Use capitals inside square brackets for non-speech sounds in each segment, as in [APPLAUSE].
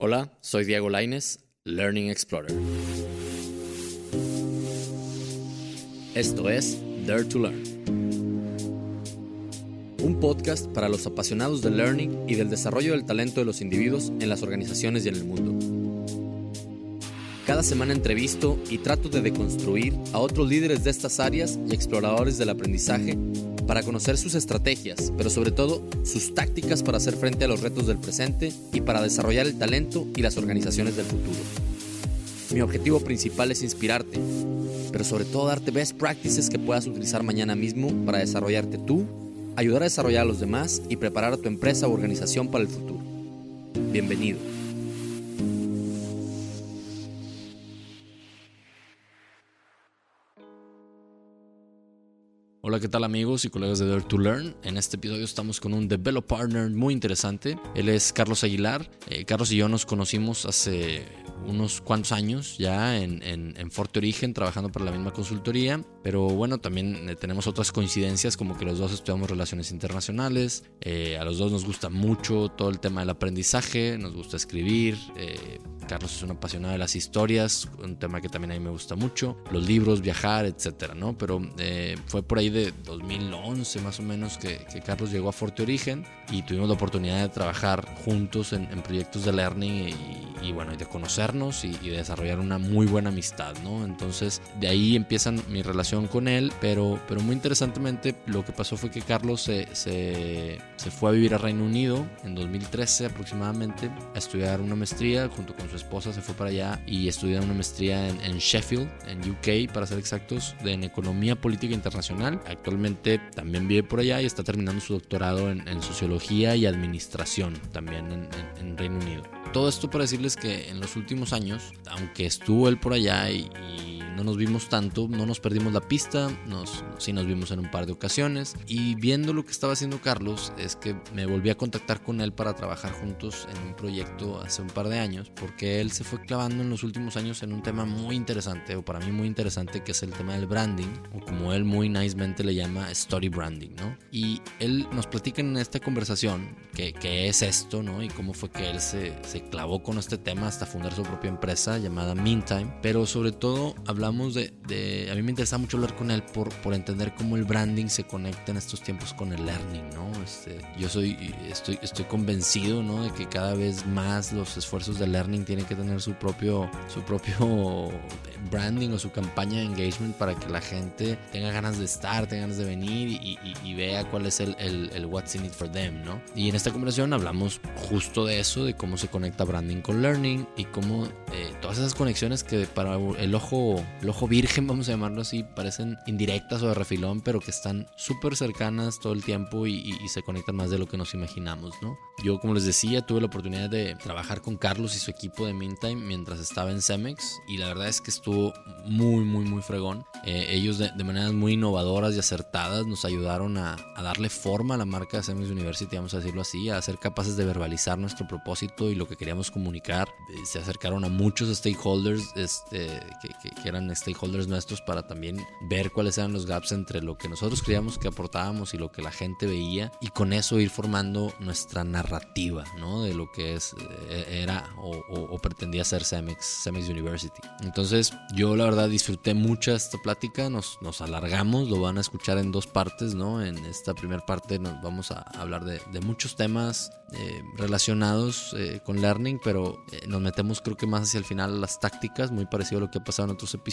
Hola, soy Diego Laines, Learning Explorer. Esto es Dare to Learn. Un podcast para los apasionados del learning y del desarrollo del talento de los individuos en las organizaciones y en el mundo. Cada semana entrevisto y trato de deconstruir a otros líderes de estas áreas y exploradores del aprendizaje para conocer sus estrategias, pero sobre todo sus tácticas para hacer frente a los retos del presente y para desarrollar el talento y las organizaciones del futuro. Mi objetivo principal es inspirarte, pero sobre todo darte best practices que puedas utilizar mañana mismo para desarrollarte tú, ayudar a desarrollar a los demás y preparar tu empresa o organización para el futuro. Bienvenido. Hola, ¿qué tal amigos y colegas de Dare to Learn? En este episodio estamos con un developer partner muy interesante. Él es Carlos Aguilar. Eh, Carlos y yo nos conocimos hace unos cuantos años ya en, en, Forte Origen trabajando para la misma consultoría, pero bueno, también eh, tenemos otras coincidencias como que los dos estudiamos relaciones internacionales, eh, a los dos nos gusta mucho todo el tema del aprendizaje, nos gusta escribir, Carlos es un apasionado de las historias, un tema que también a mí me gusta mucho, los libros, viajar, etcétera, ¿no? Pero eh, fue por ahí de 2011 más o menos que, Carlos llegó a Forte Origen y tuvimos la oportunidad de trabajar juntos en, proyectos de learning y, bueno, y de conocernos y, de desarrollar una muy buena amistad, ¿no? Entonces de ahí empieza mi relación con él, pero, pero muy interesantemente lo que pasó fue que Carlos se, se, se fue a vivir a Reino Unido en 2013 aproximadamente a estudiar una maestría junto con su esposa se fue para allá y estudió una maestría en, Sheffield, en UK, para ser exactos, en Economía Política Internacional. Actualmente también vive por allá y está terminando su doctorado en, Sociología y Administración, también en, en Reino Unido. Todo esto para decirles que en los últimos años, aunque estuvo él por allá y, no nos vimos tanto, no nos perdimos la pista, nos, sí nos vimos en un par de ocasiones y viendo lo que estaba haciendo Carlos es que me volví a contactar con él para trabajar juntos en un proyecto hace un par de años porque él se fue clavando en los últimos años en un tema muy interesante o para mí muy interesante que es el tema del branding o como él muy nicemente le llama story branding, ¿no? Y él nos platica en esta conversación que, que es esto, ¿no? Y cómo fue que él se, se clavó con este tema hasta fundar su propia empresa llamada Meantime, pero sobre todo hablamos de, a mí me interesa mucho hablar con él por, por entender cómo el branding se conecta en estos tiempos con el learning, ¿no? Este, yo soy, estoy, estoy convencido, ¿no? De que cada vez más los esfuerzos de learning tienen que tener su propio, su propio [LAUGHS] branding o su campaña de engagement para que la gente tenga ganas de estar, tenga ganas de venir y, vea cuál es el, el, el, what's in it for them, ¿no? Y en esta conversación hablamos justo de eso, de cómo se conecta branding con learning y cómo eh, todas esas conexiones que para el ojo, el ojo virgen, [LAUGHS] vamos a llamarlo así, parecen indirectas o de refilón, pero que están súper cercanas todo el tiempo y, se conectan más de lo que nos imaginamos, ¿no? Yo, como les decía, tuve la oportunidad de trabajar con Carlos y su equipo de Meantime mientras estaba en Cemex y la verdad es que estuvo muy, muy, muy fregón. Eh, ellos de, maneras muy innovadoras y acertadas nos ayudaron a, darle forma a la marca de Cemex University, vamos a decirlo así, a ser capaces de verbalizar nuestro propósito y lo que queríamos comunicar. Eh, se acercaron a muchos stakeholders este, que, eran stakeholders nuestros para también ver cuáles eran los gaps entre lo que nosotros creíamos que aportábamos y lo que la gente veía y con eso ir formando nuestra narrativa ¿no? de lo que es, eh, era o, pretendía ser Cemex, Cemex University. Entonces yo la verdad disfruté mucho esta plática, nos, nos alargamos, lo van a escuchar en dos partes, ¿no? En esta primera parte nos vamos a hablar de, de muchos temas eh, relacionados con learning pero eh, nos metemos creo que más hacia el final a las tácticas, muy parecido a lo que ha pasado en otros episodios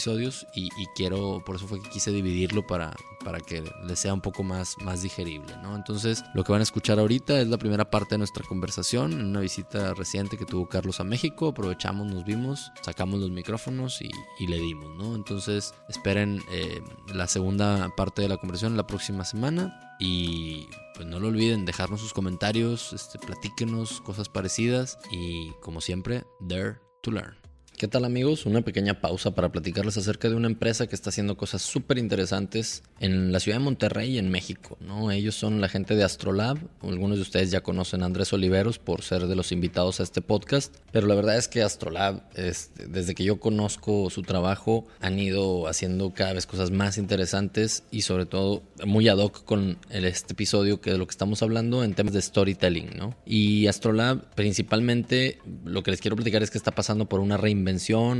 y, quiero, por eso fue que quise dividirlo para, para que les sea un poco más, más digerible, ¿no? Entonces, lo que van a escuchar ahorita es la primera parte de nuestra conversación, en una visita reciente que tuvo Carlos a México, aprovechamos, nos vimos, sacamos los micrófonos y, le dimos, ¿no? Entonces, esperen eh, la segunda parte de la conversación la próxima semana y pues no lo olviden dejarnos sus comentarios, este, platíquenos cosas parecidas y como siempre, dare to learn. ¿Qué tal amigos? Una pequeña pausa para platicarles acerca de una empresa que está haciendo cosas súper interesantes en la ciudad de Monterrey, en México. ¿no? Ellos son la gente de Astrolab. Algunos de ustedes ya conocen a Andrés Oliveros por ser de los invitados a este podcast. Pero la verdad es que Astrolab, este, desde que yo conozco su trabajo, han ido haciendo cada vez cosas más interesantes y sobre todo muy ad hoc con este episodio que de lo que estamos hablando en temas de storytelling. ¿no? Y Astrolab principalmente lo que les quiero platicar es que está pasando por una reinvención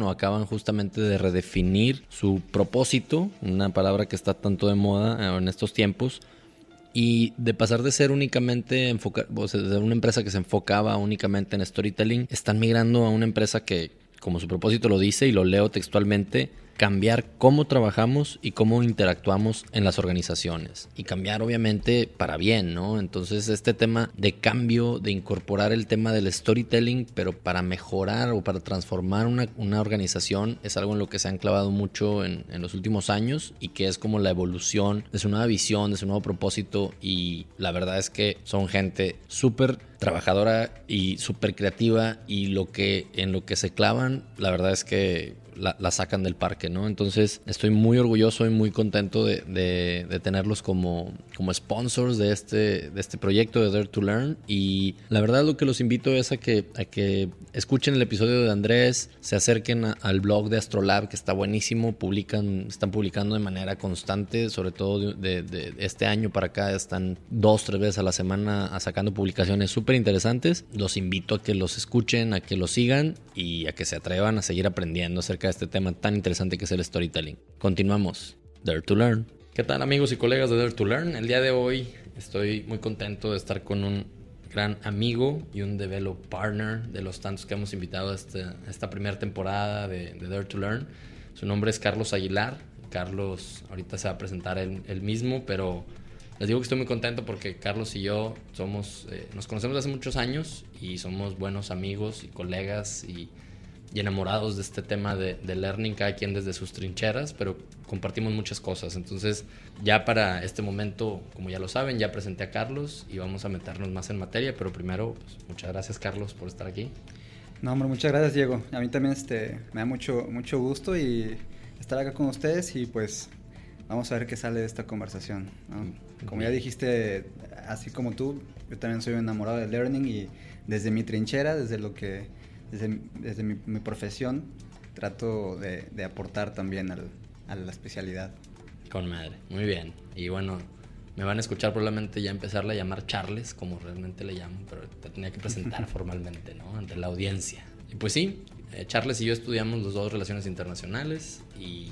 o acaban justamente de redefinir su propósito, una palabra que está tanto de moda eh, en estos tiempos, y de pasar de ser únicamente enfocar, o sea, de una empresa que se enfocaba únicamente en storytelling, están migrando a una empresa que, como su propósito lo dice y lo leo textualmente, cambiar cómo trabajamos y cómo interactuamos en las organizaciones. Y cambiar obviamente para bien, ¿no? Entonces este tema de cambio, de incorporar el tema del storytelling, pero para mejorar o para transformar una, organización es algo en lo que se han clavado mucho en, en los últimos años y que es como la evolución de su nueva visión, de su nuevo propósito y la verdad es que son gente súper trabajadora y súper creativa y lo que en lo que se clavan, la verdad es que la, sacan del parque, ¿no? Entonces estoy muy orgulloso y muy contento de, de, tenerlos como, como sponsors de este, de este proyecto de Dare to Learn. Y la verdad lo que los invito es a que, a que escuchen el episodio de Andrés, se acerquen al blog de Astrolab, que está buenísimo, publican, están publicando de manera constante, sobre todo de, de este año para acá, están dos, tres veces a la semana sacando publicaciones súper interesantes. Los invito a que los escuchen, a que los sigan y a que se atrevan a seguir aprendiendo acerca este tema tan interesante que es el storytelling. Continuamos. Dare to Learn. ¿Qué tal amigos y colegas de Dare to Learn? El día de hoy estoy muy contento de estar con un gran amigo y un develop partner de los tantos que hemos invitado a, este, esta primera temporada de, Dare to Learn. Su nombre es Carlos Aguilar. Carlos ahorita se va a presentar él, mismo, pero les digo que estoy muy contento porque Carlos y yo somos, eh, nos conocemos hace muchos años y somos buenos amigos y colegas y y enamorados de este tema de, learning, cada quien desde sus trincheras, pero compartimos muchas cosas. Entonces, ya para este momento, como ya lo saben, ya presenté a Carlos y vamos a meternos más en materia, pero primero, pues, muchas gracias Carlos por estar aquí. No, hombre, muchas gracias Diego. A mí también este, me da mucho, mucho gusto y estar acá con ustedes y pues vamos a ver qué sale de esta conversación. Como ya dijiste, así como tú, yo también soy enamorado de learning y desde mi trinchera, desde lo que desde, mi, profesión, trato de, aportar también a la especialidad. Con madre, muy bien. Y bueno, me van a escuchar probablemente ya empezarle a llamar Charles, como realmente le llamo, pero te tenía que presentar [LAUGHS] formalmente, ¿no? Ante la audiencia. Y pues sí, eh, Charles y yo estudiamos los dos relaciones internacionales y,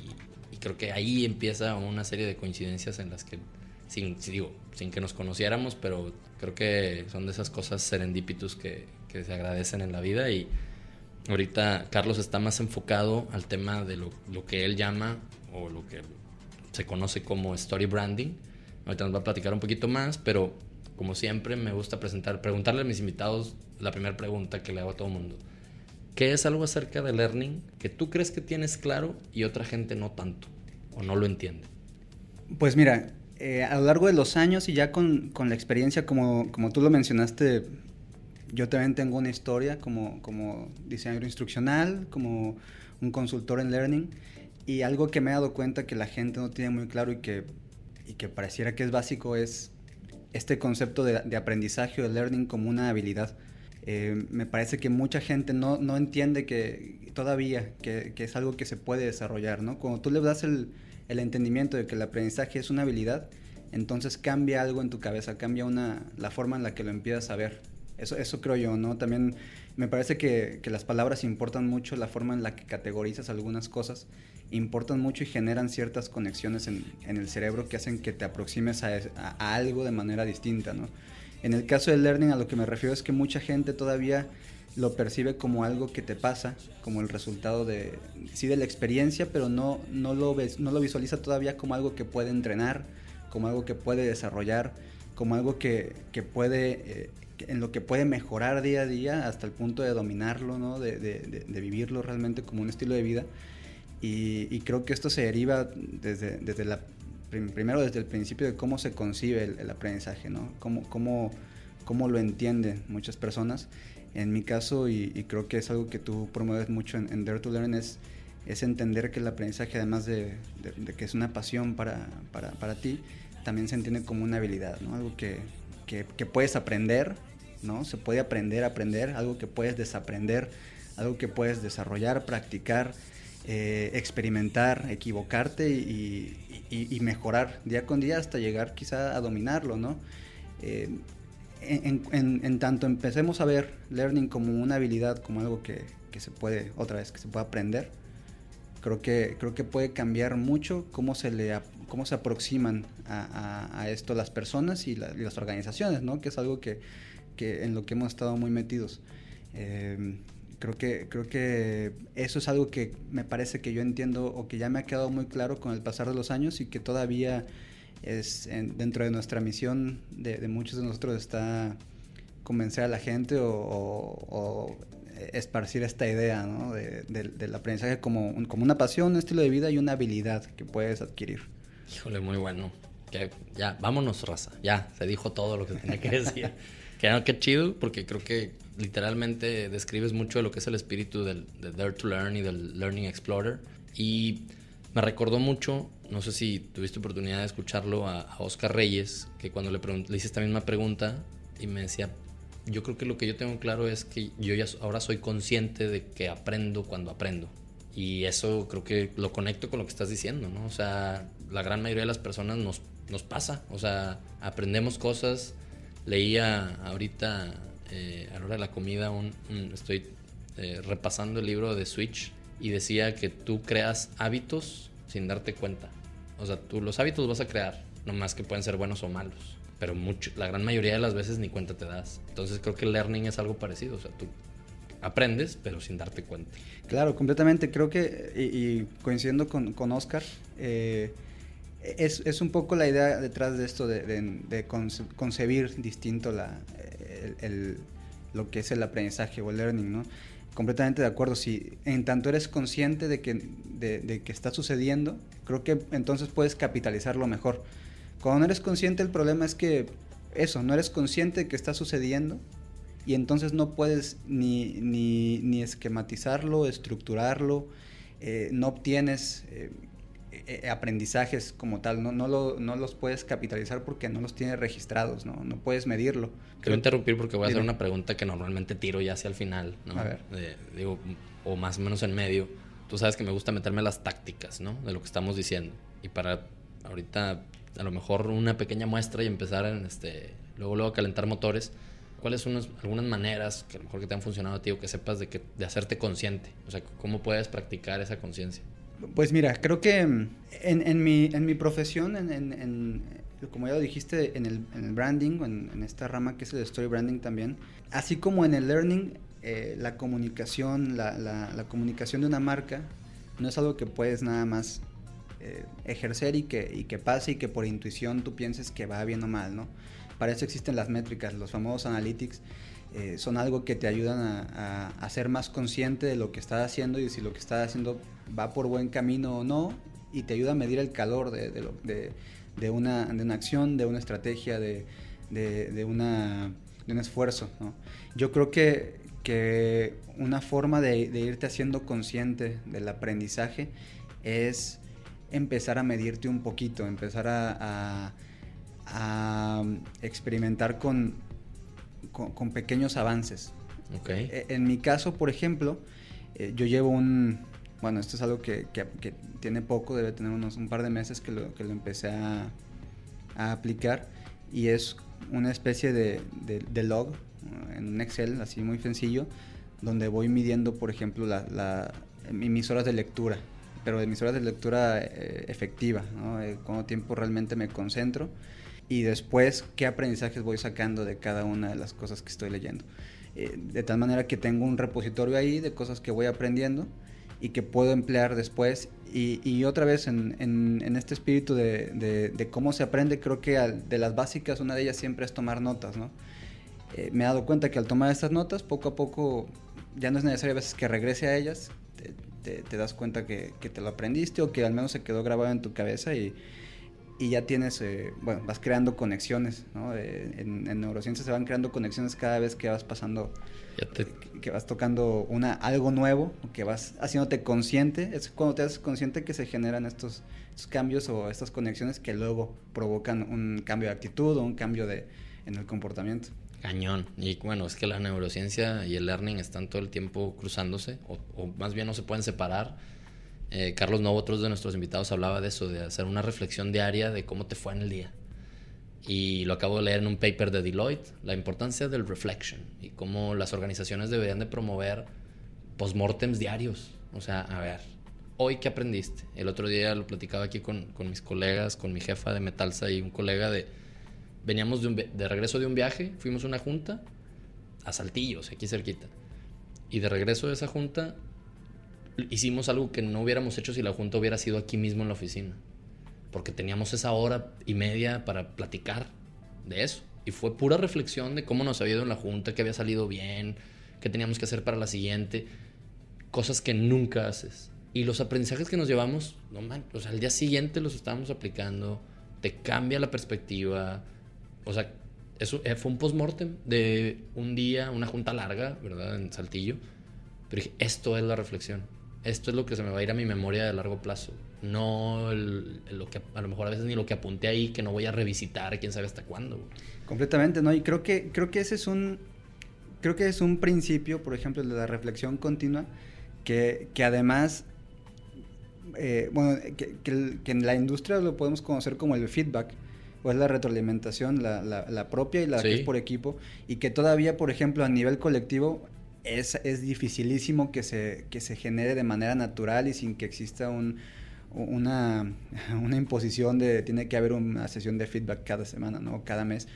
creo que ahí empieza una serie de coincidencias en las que, sin, digo, sin que nos conociéramos, pero creo que son de esas cosas serendípitus que, que se agradecen en la vida y ahorita Carlos está más enfocado al tema de lo, que él llama o lo que se conoce como story branding. Ahorita nos va a platicar un poquito más, pero como siempre me gusta presentar, preguntarle a mis invitados la primera pregunta que le hago a todo el mundo. ¿Qué es algo acerca de learning que tú crees que tienes claro y otra gente no tanto o no lo entiende? Pues mira, eh, a lo largo de los años y ya con, con la experiencia, como, como tú lo mencionaste yo también tengo una historia como, como diseñador instruccional, como un consultor en learning y algo que me he dado cuenta que la gente no tiene muy claro y que, y que pareciera que es básico es este concepto de, de aprendizaje o de learning como una habilidad. Eh, me parece que mucha gente no, no entiende que todavía que, que, es algo que se puede desarrollar, ¿no? Cuando tú le das el, el, entendimiento de que el aprendizaje es una habilidad, entonces cambia algo en tu cabeza, cambia una, la forma en la que lo empiezas a ver. Eso, creo yo, ¿no? También me parece que, que, las palabras importan mucho, la forma en la que categorizas algunas cosas importan mucho y generan ciertas conexiones en, en el cerebro que hacen que te aproximes a, a, algo de manera distinta, ¿no? En el caso del learning a lo que me refiero es que mucha gente todavía lo percibe como algo que te pasa, como el resultado de, sí, de la experiencia, pero no, no, lo, ves, no lo visualiza todavía como algo que puede entrenar, como algo que puede desarrollar, como algo que, que puede eh, en lo que puede mejorar día a día hasta el punto de dominarlo, ¿no? de, de, vivirlo realmente como un estilo de vida. Y, creo que esto se deriva desde, desde la, primero desde el principio de cómo se concibe el, aprendizaje, ¿no? Cómo, cómo, cómo lo entienden muchas personas. En mi caso, y, creo que es algo que tú promueves mucho en, Dare to Learn, es, es entender que el aprendizaje, además de, que es una pasión para, para, para, ti, también se entiende como una habilidad, ¿no? Algo que, que puedes aprender, ¿no? Se puede aprender, aprender, algo que puedes desaprender, algo que puedes desarrollar, practicar, eh, experimentar, equivocarte y, mejorar día con día hasta llegar quizá a dominarlo, ¿no? Eh, en, tanto empecemos a ver learning como una habilidad, como algo que, se puede, otra vez, que se puede aprender, creo que, creo que puede cambiar mucho cómo se, le, cómo se aproximan a, esto las personas y, las organizaciones, ¿no? Que es algo que, en lo que hemos estado muy metidos. Eh, Creo que, creo que eso es algo que me parece que yo entiendo o que ya me ha quedado muy claro con el pasar de los años y que todavía es dentro de nuestra misión de, muchos de nosotros está convencer a la gente o, esparcir esta idea ¿no? de, del aprendizaje como, como una pasión, un estilo de vida y una habilidad que puedes adquirir. Híjole, muy bueno. Que ya, vámonos, raza. Ya, se dijo todo lo que tenía que decir. [LAUGHS] que, qué chido, porque creo que literalmente describes mucho de lo que es el espíritu del, Dare to Learn y del Learning Explorer. Y me recordó mucho, no sé si tuviste oportunidad de escucharlo, a, Oscar Reyes, que cuando le, le hice esta misma pregunta y me decía, yo creo que lo que yo tengo claro es que yo ya ahora soy consciente de que aprendo cuando aprendo. Y eso creo que lo conecto con lo que estás diciendo, ¿no? O sea, la gran mayoría de las personas nos, nos pasa, o sea, aprendemos cosas. Leía ahorita eh, a la hora de la comida un, estoy eh, repasando el libro de Switch y decía que tú creas hábitos sin darte cuenta. O sea, tú los hábitos vas a crear, no más que pueden ser buenos o malos. Pero mucho, la gran mayoría de las veces ni cuenta te das. Entonces creo que el learning es algo parecido. O sea, tú aprendes, pero sin darte cuenta. Claro, completamente. Creo que, y, coincidiendo con, con Oscar, eh, es, es, un poco la idea detrás de esto de, concebir distinto la, el, lo que es el aprendizaje o el learning, ¿no? Completamente de acuerdo. Si en tanto eres consciente de que, de, que está sucediendo, creo que entonces puedes capitalizarlo mejor. Cuando no eres consciente, el problema es que eso, no eres consciente de que está sucediendo y entonces no puedes ni, ni, ni esquematizarlo, estructurarlo, eh, no obtienes eh, eh, aprendizajes como tal, no, no, lo, no, los puedes capitalizar porque no los tienes registrados, no, no puedes medirlo. Quiero interrumpir porque voy a hacer una pregunta que normalmente tiro ya hacia el final, ¿no? A ver. digo, o más o menos en medio. Tú sabes que me gusta meterme las tácticas, ¿no? De lo que estamos diciendo. Y para ahorita, a lo mejor una pequeña muestra y empezar en este, luego, luego a calentar motores. ¿Cuáles son algunas maneras que a lo mejor que te han funcionado a ti o que sepas de, que, de hacerte consciente? O sea, ¿cómo puedes practicar esa conciencia? Pues mira, creo que mm, en, mi, en mi profesión, en, como ya lo dijiste, en el, branding, en, esta rama que es el story branding también, así como en el learning, eh, la comunicación, la, comunicación de una marca no es algo que puedes nada más eh, ejercer y que, y que pase y que por intuición tú pienses que va bien o mal, ¿no? Para eso existen las métricas, los famosos analytics, eh, son algo que te ayudan a, a, ser más consciente de lo que estás haciendo y si lo que estás haciendo va por buen camino o no, y te ayuda a medir el calor de, de, de, una, de una, acción, de una estrategia, de, una, un esfuerzo. Yo creo que, que una forma de, irte haciendo consciente del aprendizaje es empezar a medirte un poquito, empezar a, a, experimentar con, con, pequeños avances. Okay. E, en mi caso, por ejemplo, eh, yo llevo un, bueno, esto es algo que, tiene poco, debe tener unos un par de meses que lo, que lo empecé a, aplicar y es una especie de, log en un Excel, así muy sencillo, donde voy midiendo, por ejemplo, la, mis horas de lectura, pero de mis horas de lectura eh, efectiva, ¿no? cuánto tiempo realmente me concentro y después qué aprendizajes voy sacando de cada una de las cosas que estoy leyendo. Eh, de tal manera que tengo un repositorio ahí de cosas que voy aprendiendo y que puedo emplear después. Y, otra vez en, en, este espíritu de, de, cómo se aprende, creo que de las básicas, una de ellas siempre es tomar notas, ¿no? Eh, me he dado cuenta que al tomar estas notas, poco a poco, ya no es necesario a veces que regrese a ellas, te, te, das cuenta que, que, te lo aprendiste o que al menos se quedó grabado en tu cabeza y, y ya tienes, eh, bueno, vas creando conexiones, ¿no? Eh, en, en, neurociencia se van creando conexiones cada vez que vas pasando, que vas tocando una, algo nuevo, que vas haciéndote consciente, es cuando te haces consciente que se generan estos, estos cambios o estas conexiones que luego provocan un cambio de actitud o un cambio de, en el comportamiento. Cañón. Y bueno, es que la neurociencia y el learning están todo el tiempo cruzándose, o, o más bien no se pueden separar eh, Carlos Novo, otros de nuestros invitados, hablaba de eso, de hacer una reflexión diaria de cómo te fue en el día. Y lo acabo de leer en un paper de Deloitte, la importancia del reflection y cómo las organizaciones deberían de promover postmortems diarios. O sea, a ver, hoy qué aprendiste. El otro día lo platicaba aquí con, con mis colegas, con mi jefa de Metalsa y un colega de... Veníamos de, de regreso de un viaje, fuimos a una junta a Saltillos, aquí cerquita. Y de regreso de esa junta hicimos algo que no hubiéramos hecho si la junta hubiera sido aquí mismo en la oficina. Porque teníamos esa hora y media para platicar de eso. Y fue pura reflexión de cómo nos había ido en la junta, qué había salido bien, qué teníamos que hacer para la siguiente. Cosas que nunca haces. Y los aprendizajes que nos llevamos, no man, o sea, al día siguiente los estábamos aplicando, te cambia la perspectiva. O sea, eso eh, fue un postmortem de un día, una junta larga, ¿verdad? En Saltillo. Pero dije, esto es la reflexión esto es lo que se me va a ir a mi memoria de largo plazo. No lo que a lo mejor a veces ni lo que apunté ahí, que no voy a revisitar, quién sabe hasta cuándo. Completamente, ¿no? Y creo que, creo que ese es un, creo que es un principio, por ejemplo, de la reflexión continua, que, que además, eh, bueno, que, que, en la industria lo podemos conocer como el feedback, o es la retroalimentación, la, la, propia y la que es por equipo, y que todavía, por ejemplo, a nivel colectivo, es, es dificilísimo que se, que se genere de manera natural y sin que exista un, una, [LAUGHS] una, imposición de tiene que haber una sesión de feedback cada semana, ¿no? Cada mes.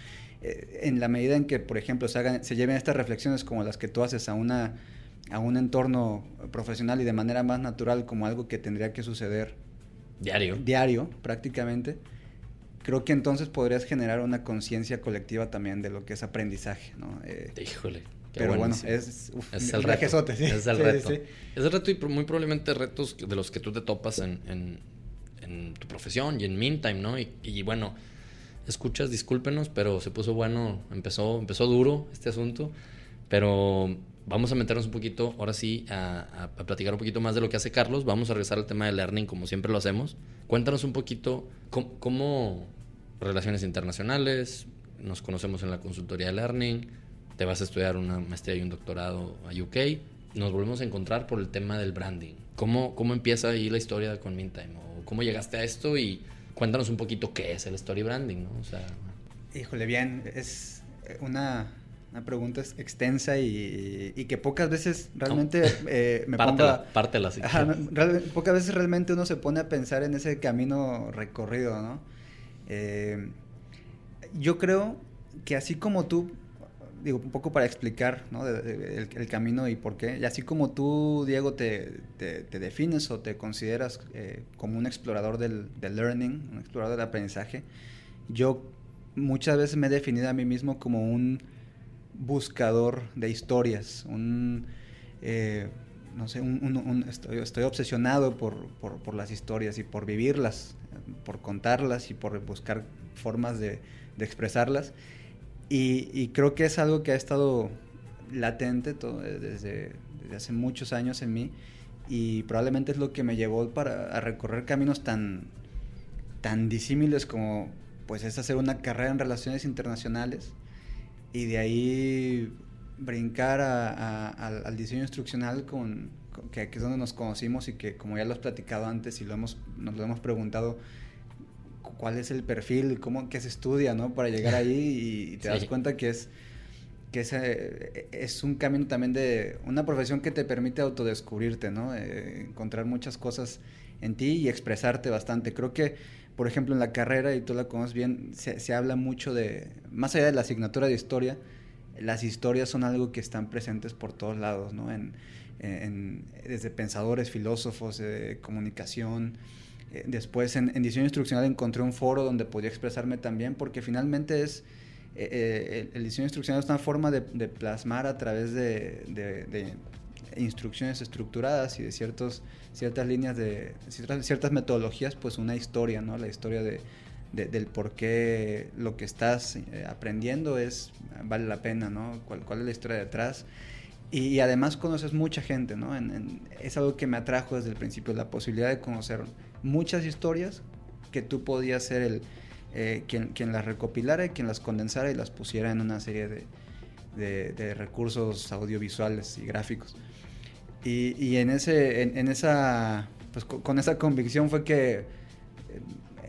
Eh, en la medida en que, por ejemplo, se, hagan, se lleven estas reflexiones como las que tú haces a, una, a un entorno profesional y de manera más natural como algo que tendría que suceder diario, diario prácticamente, creo que entonces podrías generar una conciencia colectiva también de lo que es aprendizaje, ¿no? Eh, Híjole. Pero bueno, es, es el reto. Es el reto. Es el reto y muy probablemente retos de los que tú te topas en, en, en tu profesión y en Meantime, ¿no? Y, y, bueno, escuchas, discúlpenos, pero se puso bueno, empezó, empezó duro este asunto, pero vamos a meternos un poquito, ahora sí, a, a, platicar un poquito más de lo que hace Carlos. Vamos a regresar al tema de learning como siempre lo hacemos. Cuéntanos un poquito cómo, cómo relaciones internacionales, nos conocemos en la consultoría de learning te vas a estudiar una maestría y un doctorado a UK, nos volvemos a encontrar por el tema del branding. ¿Cómo, cómo empieza ahí la historia con Mintime? ¿O ¿Cómo llegaste a esto? Y cuéntanos un poquito qué es el story branding, ¿no? O sea... Híjole, bien, es una, una pregunta extensa y, y, que pocas veces realmente eh, me pártela, Pártela, sí. pocas veces realmente uno se pone a pensar en ese camino recorrido, ¿no? Eh, yo creo que así como tú digo, un poco para explicar ¿no? el, camino y por qué. Y así como tú, Diego, te, te, defines o te consideras eh, como un explorador del, del, learning, un explorador del aprendizaje, yo muchas veces me he definido a mí mismo como un buscador de historias, un... Eh, no sé, un, estoy, estoy, obsesionado por, por, por, las historias y por vivirlas, por contarlas y por buscar formas de, de expresarlas. Y, creo que es algo que ha estado latente todo, eh, desde, hace muchos años en mí y probablemente es lo que me llevó para, a recorrer caminos tan, tan disímiles como pues es hacer una carrera en relaciones internacionales y de ahí brincar al diseño instruccional con, que, es donde nos conocimos y que como ya lo has platicado antes y lo hemos, nos lo hemos preguntado cuál es el perfil, cómo, qué se estudia, ¿no? Para llegar ahí y, te [LAUGHS] das cuenta que es que es, eh, es, un camino también de una profesión que te permite autodescubrirte, ¿no? Eh, encontrar muchas cosas en ti y expresarte bastante. Creo que, por ejemplo, en la carrera, y tú la conoces bien, se, se habla mucho de, más allá de la asignatura de historia, las historias son algo que están presentes por todos lados, ¿no? En, en, desde pensadores, filósofos, de comunicación, eh, después en, diseño instruccional encontré un foro donde podía expresarme también, porque finalmente es, eh, eh, el, diseño instruccional es una forma de, plasmar a través de, de, instrucciones estructuradas y de ciertos, ciertas líneas de ciertas, ciertas, metodologías, pues una historia, ¿no? La historia de, del por qué lo que estás eh, aprendiendo es vale la pena, ¿no? ¿Cuál, cuál es la historia detrás? Y, además conoces mucha gente, ¿no? es algo que me atrajo desde el principio, la posibilidad de conocer muchas historias que tú podías ser el, eh, quien, quien, las recopilara quien las condensara y las pusiera en una serie de, de, recursos audiovisuales y gráficos. Y, y en, ese, en, esa, pues con esa convicción fue que eh,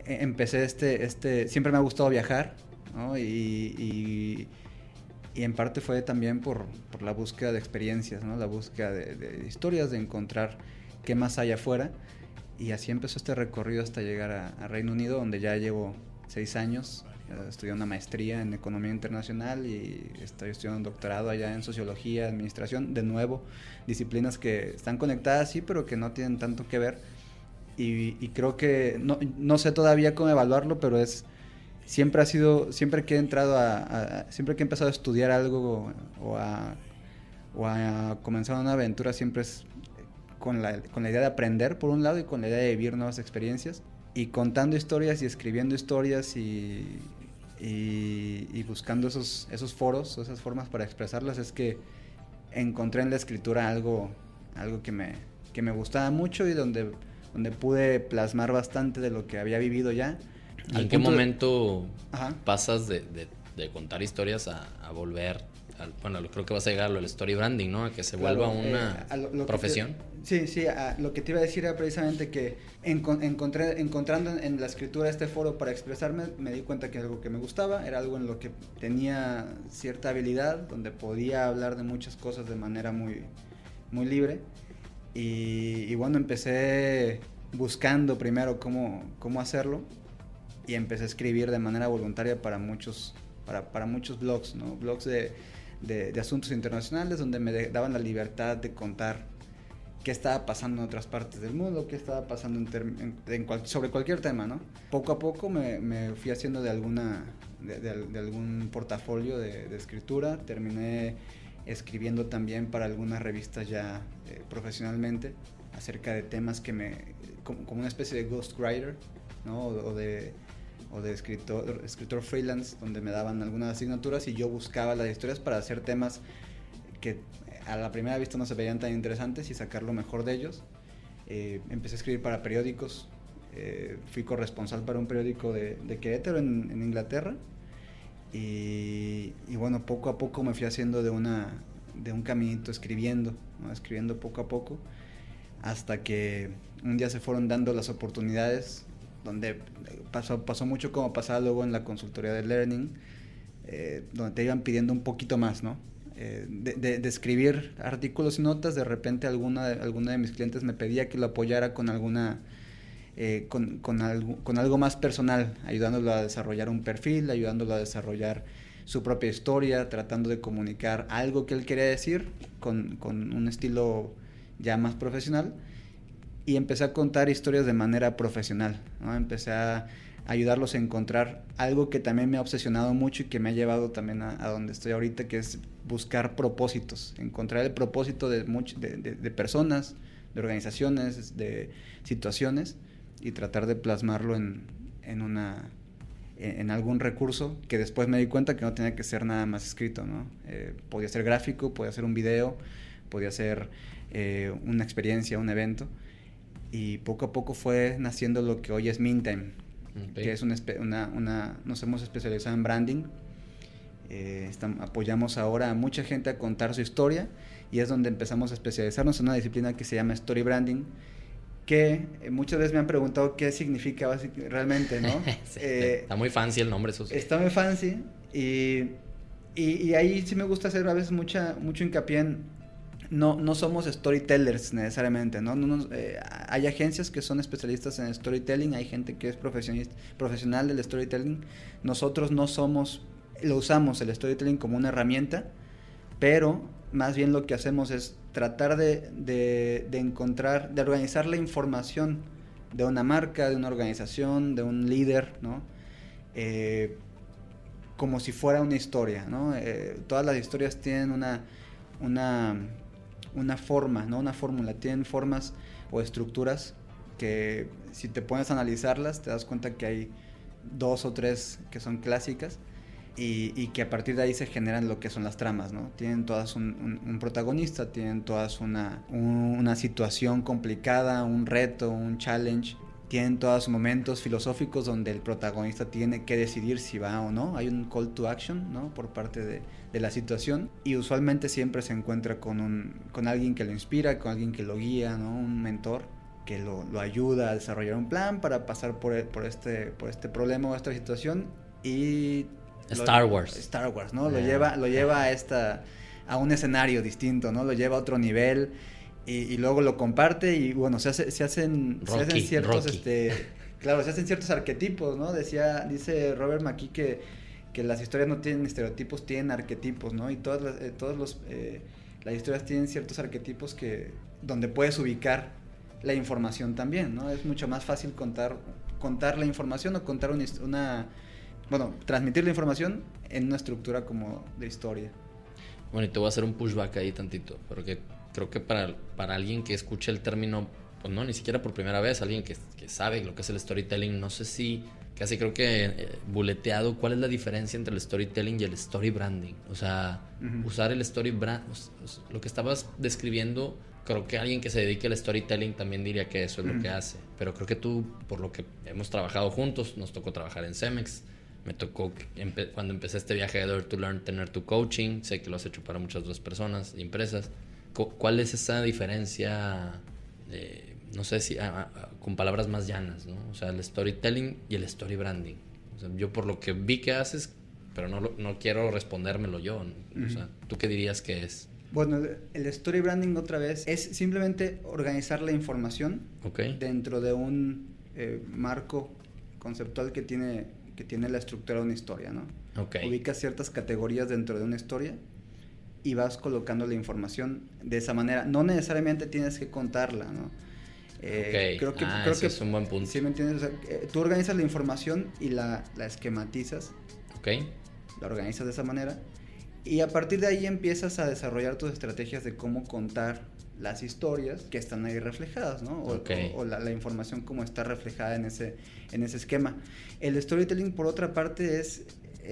empecé este, este, siempre me ha gustado viajar, ¿no? y, y en parte fue también por, por, la búsqueda de experiencias, ¿no? La búsqueda de, historias, de encontrar qué más hay afuera. Y así empezó este recorrido hasta llegar a, Reino Unido, donde ya llevo seis años. Estudié una maestría en Economía Internacional y estoy estudiando un doctorado allá en Sociología, Administración. De nuevo, disciplinas que están conectadas, sí, pero que no tienen tanto que ver. Y, y creo que, no, no sé todavía cómo evaluarlo, pero es siempre ha sido, siempre que he entrado a, siempre que he empezado a estudiar algo o a, o a comenzar una aventura, siempre es con la, con la idea de aprender por un lado y con la idea de vivir nuevas experiencias. Y contando historias y escribiendo historias y, y, buscando esos, esos foros, esas formas para expresarlas, es que encontré en la escritura algo, algo que, me, que me gustaba mucho y donde, donde pude plasmar bastante de lo que había vivido ya ¿En qué momento pasas de, contar historias a, volver bueno, creo que vas a llegar al story branding, ¿no? A que se vuelva eh, una profesión. sí, sí, lo que te iba a decir era precisamente que encontré, encontrando en la escritura este foro para expresarme, me di cuenta que algo que me gustaba, era algo en lo que tenía cierta habilidad, donde podía hablar de muchas cosas de manera muy, muy libre. Y, y bueno, empecé buscando primero cómo, cómo hacerlo y empecé a escribir de manera voluntaria para muchos, para, para muchos blogs, ¿no? blogs de, de, asuntos internacionales donde me daban la libertad de contar qué estaba pasando en otras partes del mundo, qué estaba pasando en en, sobre cualquier tema, ¿no? Poco a poco me, me fui haciendo de alguna de, de, algún portafolio de, escritura, terminé escribiendo también para algunas revistas ya eh, profesionalmente acerca de temas que me como, como, una especie de ghostwriter, ¿no? o de o de escritor, escritor freelance, donde me daban algunas asignaturas y yo buscaba las historias para hacer temas que a la primera vista no se veían tan interesantes y sacar lo mejor de ellos. Eh, empecé a escribir para periódicos, eh, fui corresponsal para un periódico de, de Querétaro en, Inglaterra. Y, bueno, poco a poco me fui haciendo de, una, de un caminito escribiendo, escribiendo poco a poco, hasta que un día se fueron dando las oportunidades donde pasó, pasó mucho como pasaba luego en la consultoría de Learning, eh, donde te iban pidiendo un poquito más, ¿no? Eh, de, escribir artículos y notas, de repente alguna alguna de mis clientes me pedía que lo apoyara con alguna... Eh, con, con, algo, con algo más personal, ayudándolo a desarrollar un perfil, ayudándolo a desarrollar su propia historia, tratando de comunicar algo que él quería decir con, con un estilo ya más profesional y empecé a contar historias de manera profesional. ¿no? Empecé a ayudarlos a encontrar algo que también me ha obsesionado mucho y que me ha llevado también a, donde estoy ahorita, que es buscar propósitos, encontrar el propósito de, de, de, personas, de organizaciones, de situaciones y tratar de plasmarlo en, en, algún recurso que después me di cuenta que no tenía que ser nada más escrito. ¿no? Eh, podía ser gráfico, podía ser un video, podía ser eh, una experiencia, un evento y poco a poco fue naciendo lo que hoy es Meantime, que es una, una, nos hemos especializado en branding. Eh, apoyamos ahora a mucha gente a contar su historia y es donde empezamos a especializarnos en una disciplina que se llama Story Branding, que eh, muchas veces me han preguntado qué significa realmente, ¿no? [LAUGHS] Eh, está muy fancy el nombre, eso Está muy fancy y, y, y, ahí sí me gusta hacer a veces mucha, mucho hincapié en no, no somos storytellers necesariamente, ¿no? Eh, hay agencias que son especialistas en storytelling, hay gente que es profesional del storytelling. Nosotros no somos, lo usamos el storytelling como una herramienta, pero más bien lo que hacemos es tratar de, de, encontrar, de organizar la información de una marca, de una organización, de un líder, ¿no? Eh, como si fuera una historia, ¿no? Eh, todas las historias tienen una, una una forma, ¿no? Una fórmula. Tienen formas o estructuras que si te pones a analizarlas te das cuenta que hay dos o tres que son clásicas y, que a partir de ahí se generan lo que son las tramas, ¿no? Tienen todas un, protagonista, tienen todas una, una situación complicada, un reto, un challenge tienen todos momentos filosóficos donde el protagonista tiene que decidir si va o no. Hay un call to action, ¿no? Por parte de, de la situación. Y usualmente siempre se encuentra con, un, con alguien que lo inspira, con alguien que lo guía, ¿no? Un mentor que lo, lo ayuda a desarrollar un plan para pasar por, por, este, por este problema o esta situación. Y... Star Wars. Star Wars, ¿no? Lo lleva, lo lleva a, esta, a un escenario distinto, ¿no? Lo lleva a otro nivel y, luego lo comparte y bueno, se, hace, se hacen, se hacen ciertos, este, claro, se hacen ciertos arquetipos, ¿no? Decía, dice Robert McKee que, que las historias no tienen estereotipos, tienen arquetipos, ¿no? Y todas las, eh, todos los, eh, las historias tienen ciertos arquetipos que, donde puedes ubicar la información también, ¿no? Es mucho más fácil contar, contar la información o contar una, una bueno, transmitir la información en una estructura como de historia. Bueno, y te voy a hacer un pushback ahí tantito, porque creo que para, para alguien que escuche el término, pues no, ni siquiera por primera vez, alguien que, que sabe lo que es el storytelling, no sé si, casi creo que eh, buleteado, ¿cuál es la diferencia entre el storytelling y el story branding? O sea, usar el story brand, lo que estabas describiendo, creo que alguien que se dedique al storytelling también diría que eso es lo que hace, pero creo que tú, por lo que hemos trabajado juntos, nos tocó trabajar en Cemex, me tocó cuando empecé este viaje de Dare to Learn tener tu coaching, sé que lo has hecho para muchas otras personas y empresas. ¿Cuál es esa diferencia, no sé si con palabras más llanas, ¿no? O sea, el storytelling y el story branding. yo por lo que vi que haces, pero no, no quiero respondérmelo yo. O sea, ¿tú qué dirías que es? Bueno, el story branding otra vez es simplemente organizar la información dentro de un eh, marco conceptual que tiene, que tiene la estructura de una historia, ¿no? Okay. Ubicas ciertas categorías dentro de una historia y vas colocando la información de esa manera. No necesariamente tienes que contarla, ¿no? Eh, creo que, ah, creo que es un buen punto. Sí, me entiendes. Eh, tú organizas la información y la, la esquematizas. Ok. La organizas de esa manera. Y a partir de ahí empiezas a desarrollar tus estrategias de cómo contar las historias que están ahí reflejadas, ¿no? O, o, la, la, información como está reflejada en ese, en ese esquema. El storytelling, por otra parte, es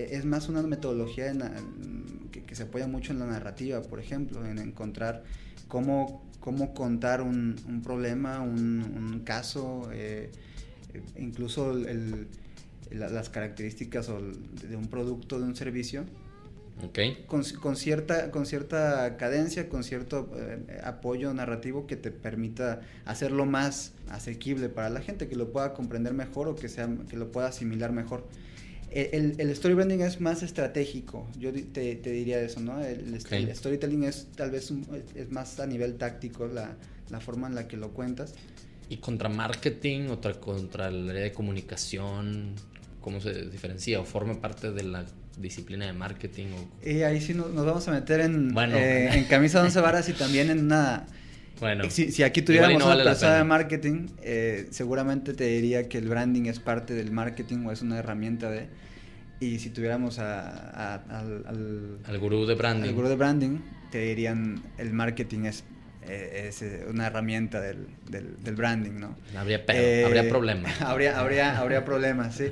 es más una metodología que, se apoya mucho en la narrativa, por ejemplo, en encontrar cómo, cómo contar un, problema, un, caso, eh, incluso las características de un producto, de un servicio. Okay. Con, cierta, con cierta cadencia, con cierto eh, apoyo narrativo que te permita hacerlo más asequible para la gente, que lo pueda comprender mejor o que, sea, que lo pueda asimilar mejor. El, el, story branding es más estratégico, yo te, te diría eso, ¿no? El, storytelling es tal vez es más a nivel táctico la, la, forma en la que lo cuentas. ¿Y contra marketing, otra contra la área de comunicación? ¿Cómo se diferencia o forma parte de la disciplina de marketing? O... Y ahí sí nos, vamos a meter en, eh, en camisa de once varas y también en una... Bueno, si, si aquí tuviéramos una persona de marketing, eh, seguramente te diría que el branding es parte del marketing o es una herramienta de... Y si tuviéramos a, al, al, gurú de branding. Al gurú de branding, te dirían el marketing es, eh, es eh, una herramienta del, del, branding, ¿no? Habría, pero, habría problemas. [LAUGHS] habría, habría, habría problemas, sí.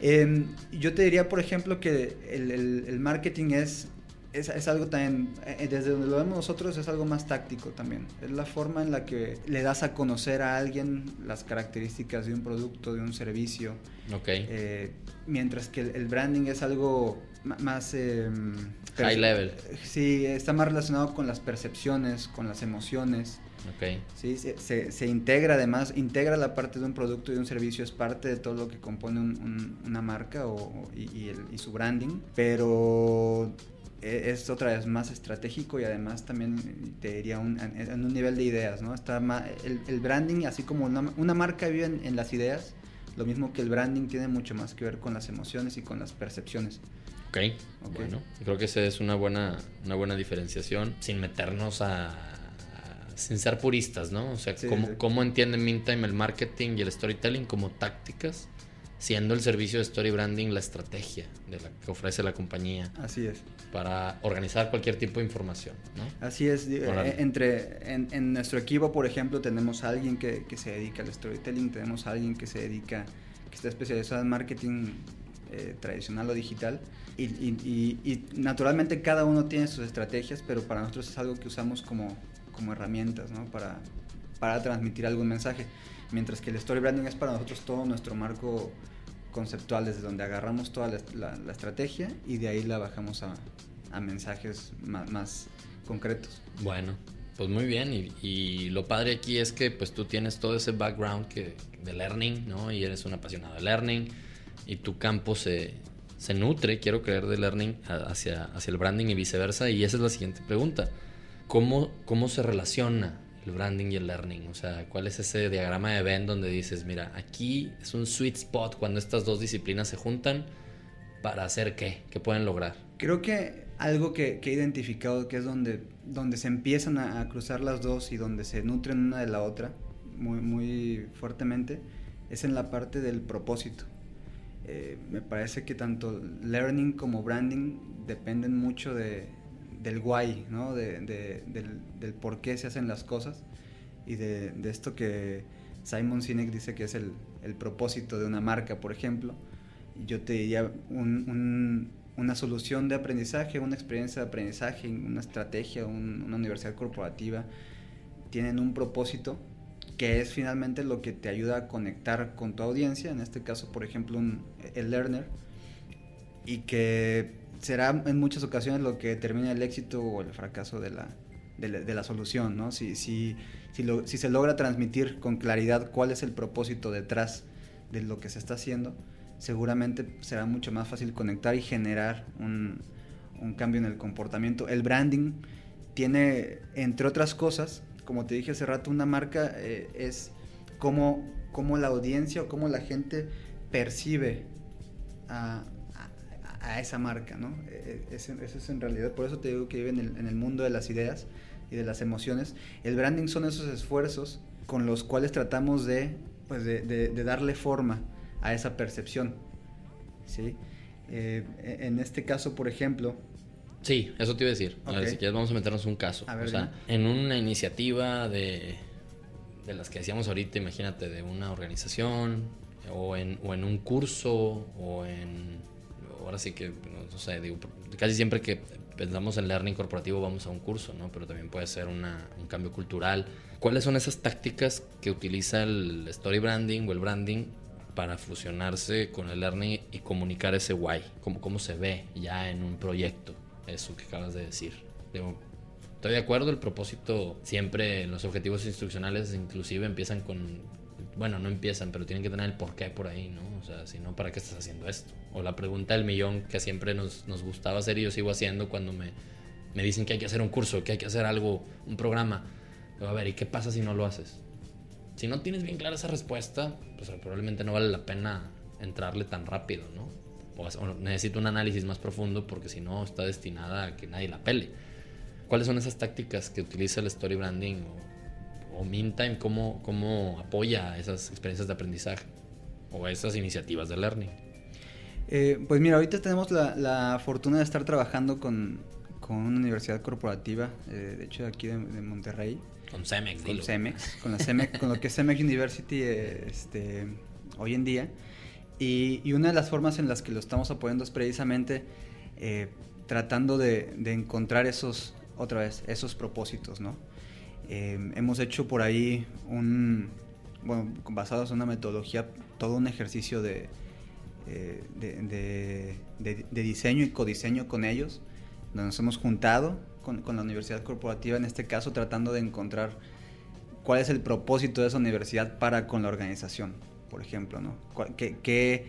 Em, yo te diría, por ejemplo, que el, el, el marketing es es, es, algo también, eh, desde donde lo vemos nosotros, es algo más táctico también. Es la forma en la que le das a conocer a alguien las características de un producto, de un servicio. Ok. Eh, mientras que el, branding es algo más... Em, High level. Sí, está más relacionado con las percepciones, con las emociones. Okay. Sí, se, se, integra además, integra la parte de un producto y de un servicio, es parte de todo lo que compone una marca o, y, el, y, su branding, pero es otra vez más estratégico y además también te diría en un nivel de ideas, ¿no? Está el, branding, así como una, marca vive en, las ideas, lo mismo que el branding tiene mucho más que ver con las emociones y con las percepciones. Ok, bueno, creo que esa es una buena, una buena diferenciación, sin meternos a, sin ser puristas, ¿no? O sea, ¿cómo, ¿cómo entiende Mintime el marketing y el storytelling como tácticas? Siendo el servicio de story branding la estrategia de la que ofrece la compañía. Así es. Para organizar cualquier tipo de información, ¿no? Así es. Eh, entre, en, nuestro equipo, por ejemplo, tenemos a alguien que, que, se dedica al storytelling, tenemos a alguien que se dedica que está especializado en marketing eh, tradicional o digital. Y, y, naturalmente cada uno tiene sus estrategias, pero para nosotros es algo que usamos como, como herramientas ¿no? para, para transmitir algún mensaje. Mientras que el story branding es para nosotros todo nuestro marco conceptual, desde donde agarramos toda la, estrategia y de ahí la bajamos a, mensajes más, concretos. Bueno, pues muy bien. Y, lo padre aquí es que pues tú tienes todo ese background de learning, ¿no? Y eres un apasionado de learning y tu campo se, se nutre, quiero creer, de learning hacia, hacia el branding y viceversa. Y esa es la siguiente pregunta. ¿Cómo, cómo se relaciona el branding y el learning? O sea, ¿cuál es ese diagrama de Venn donde dices, mira, aquí es un sweet spot cuando estas dos disciplinas se juntan para hacer qué? ¿Qué pueden lograr? Creo que algo que, he identificado que es donde, donde se empiezan a, cruzar las dos y donde se nutren una de la otra muy, muy fuertemente es en la parte del propósito. Eh, me parece que tanto learning como branding dependen mucho de, del why, ¿no? De, del, por qué se hacen las cosas y de, esto que Simon Sinek dice que es el, el, propósito de una marca, por ejemplo. Yo te diría un, una solución de aprendizaje, una experiencia de aprendizaje, una estrategia, una universidad corporativa, tienen un propósito que es finalmente lo que te ayuda a conectar con tu audiencia, en este caso, por ejemplo, un, el learner, y que será en muchas ocasiones lo que determina el éxito o el fracaso de la, de la, solución, ¿no? Si, si, si, si se logra transmitir con claridad cuál es el propósito detrás de lo que se está haciendo, seguramente será mucho más fácil conectar y generar un, un cambio en el comportamiento. El branding tiene, entre otras cosas, como te dije hace rato, una marca eh, es cómo, cómo, la audiencia o cómo la gente percibe a, a, esa marca, ¿no? E, e, eso es en realidad, por eso te digo que vive en el, en el mundo de las ideas y de las emociones. El branding son esos esfuerzos con los cuales tratamos de, pues de, de darle forma a esa percepción. ¿sí? Eh, en este caso, por ejemplo... Sí, eso te iba a decir. A ver, si quieres vamos a meternos un caso. o sea, en una iniciativa de, de las que decíamos ahorita, imagínate, de una organización, o en, o en un curso, o en... Ahora sí que, no, sé, digo, casi siempre que pensamos en learning corporativo vamos a un curso, ¿no? Pero también puede ser una, un cambio cultural. ¿Cuáles son esas tácticas que utiliza el story branding o el branding para fusionarse con el learning y comunicar ese why, cómo, cómo se ve ya en un proyecto, eso que acabas de decir. estoy de acuerdo, el propósito siempre, los objetivos instruccionales inclusive empiezan con, bueno, no empiezan, pero tienen que tener el porqué por ahí, ¿no? O sea, si no, ¿para qué estás haciendo esto? O la pregunta del millón que siempre nos, nos gustaba hacer y yo sigo haciendo cuando me, me dicen que hay que hacer un curso, que hay que hacer algo, un programa. Pero a ver, ¿y qué pasa si no lo haces? si no tienes bien clara esa respuesta, pues probablemente no vale la pena entrarle tan rápido, ¿no? O, necesito un análisis más profundo porque si no está destinada a que nadie la pele. ¿Cuáles son esas tácticas que utiliza el story branding o Mintime? ¿Cómo, ¿Cómo apoya esas experiencias de aprendizaje o esas iniciativas de learning? Eh, pues mira, ahorita tenemos la, fortuna de estar trabajando con, con una universidad corporativa, eh, de hecho aquí de Monterrey, con Cemex, Con Cemex, con, la Cemex, con lo que es Cemex University este, hoy en día. Y, una de las formas en las que lo estamos apoyando es precisamente eh, tratando de, encontrar esos, otra vez, esos propósitos, ¿no? Eh, hemos hecho por ahí un, bueno, basados en una metodología, todo un ejercicio de, eh, de, de, diseño y codiseño con ellos, donde nos hemos juntado con, la universidad corporativa, en este caso tratando de encontrar cuál es el propósito de esa universidad para con la organización, por ejemplo, ¿no? Que,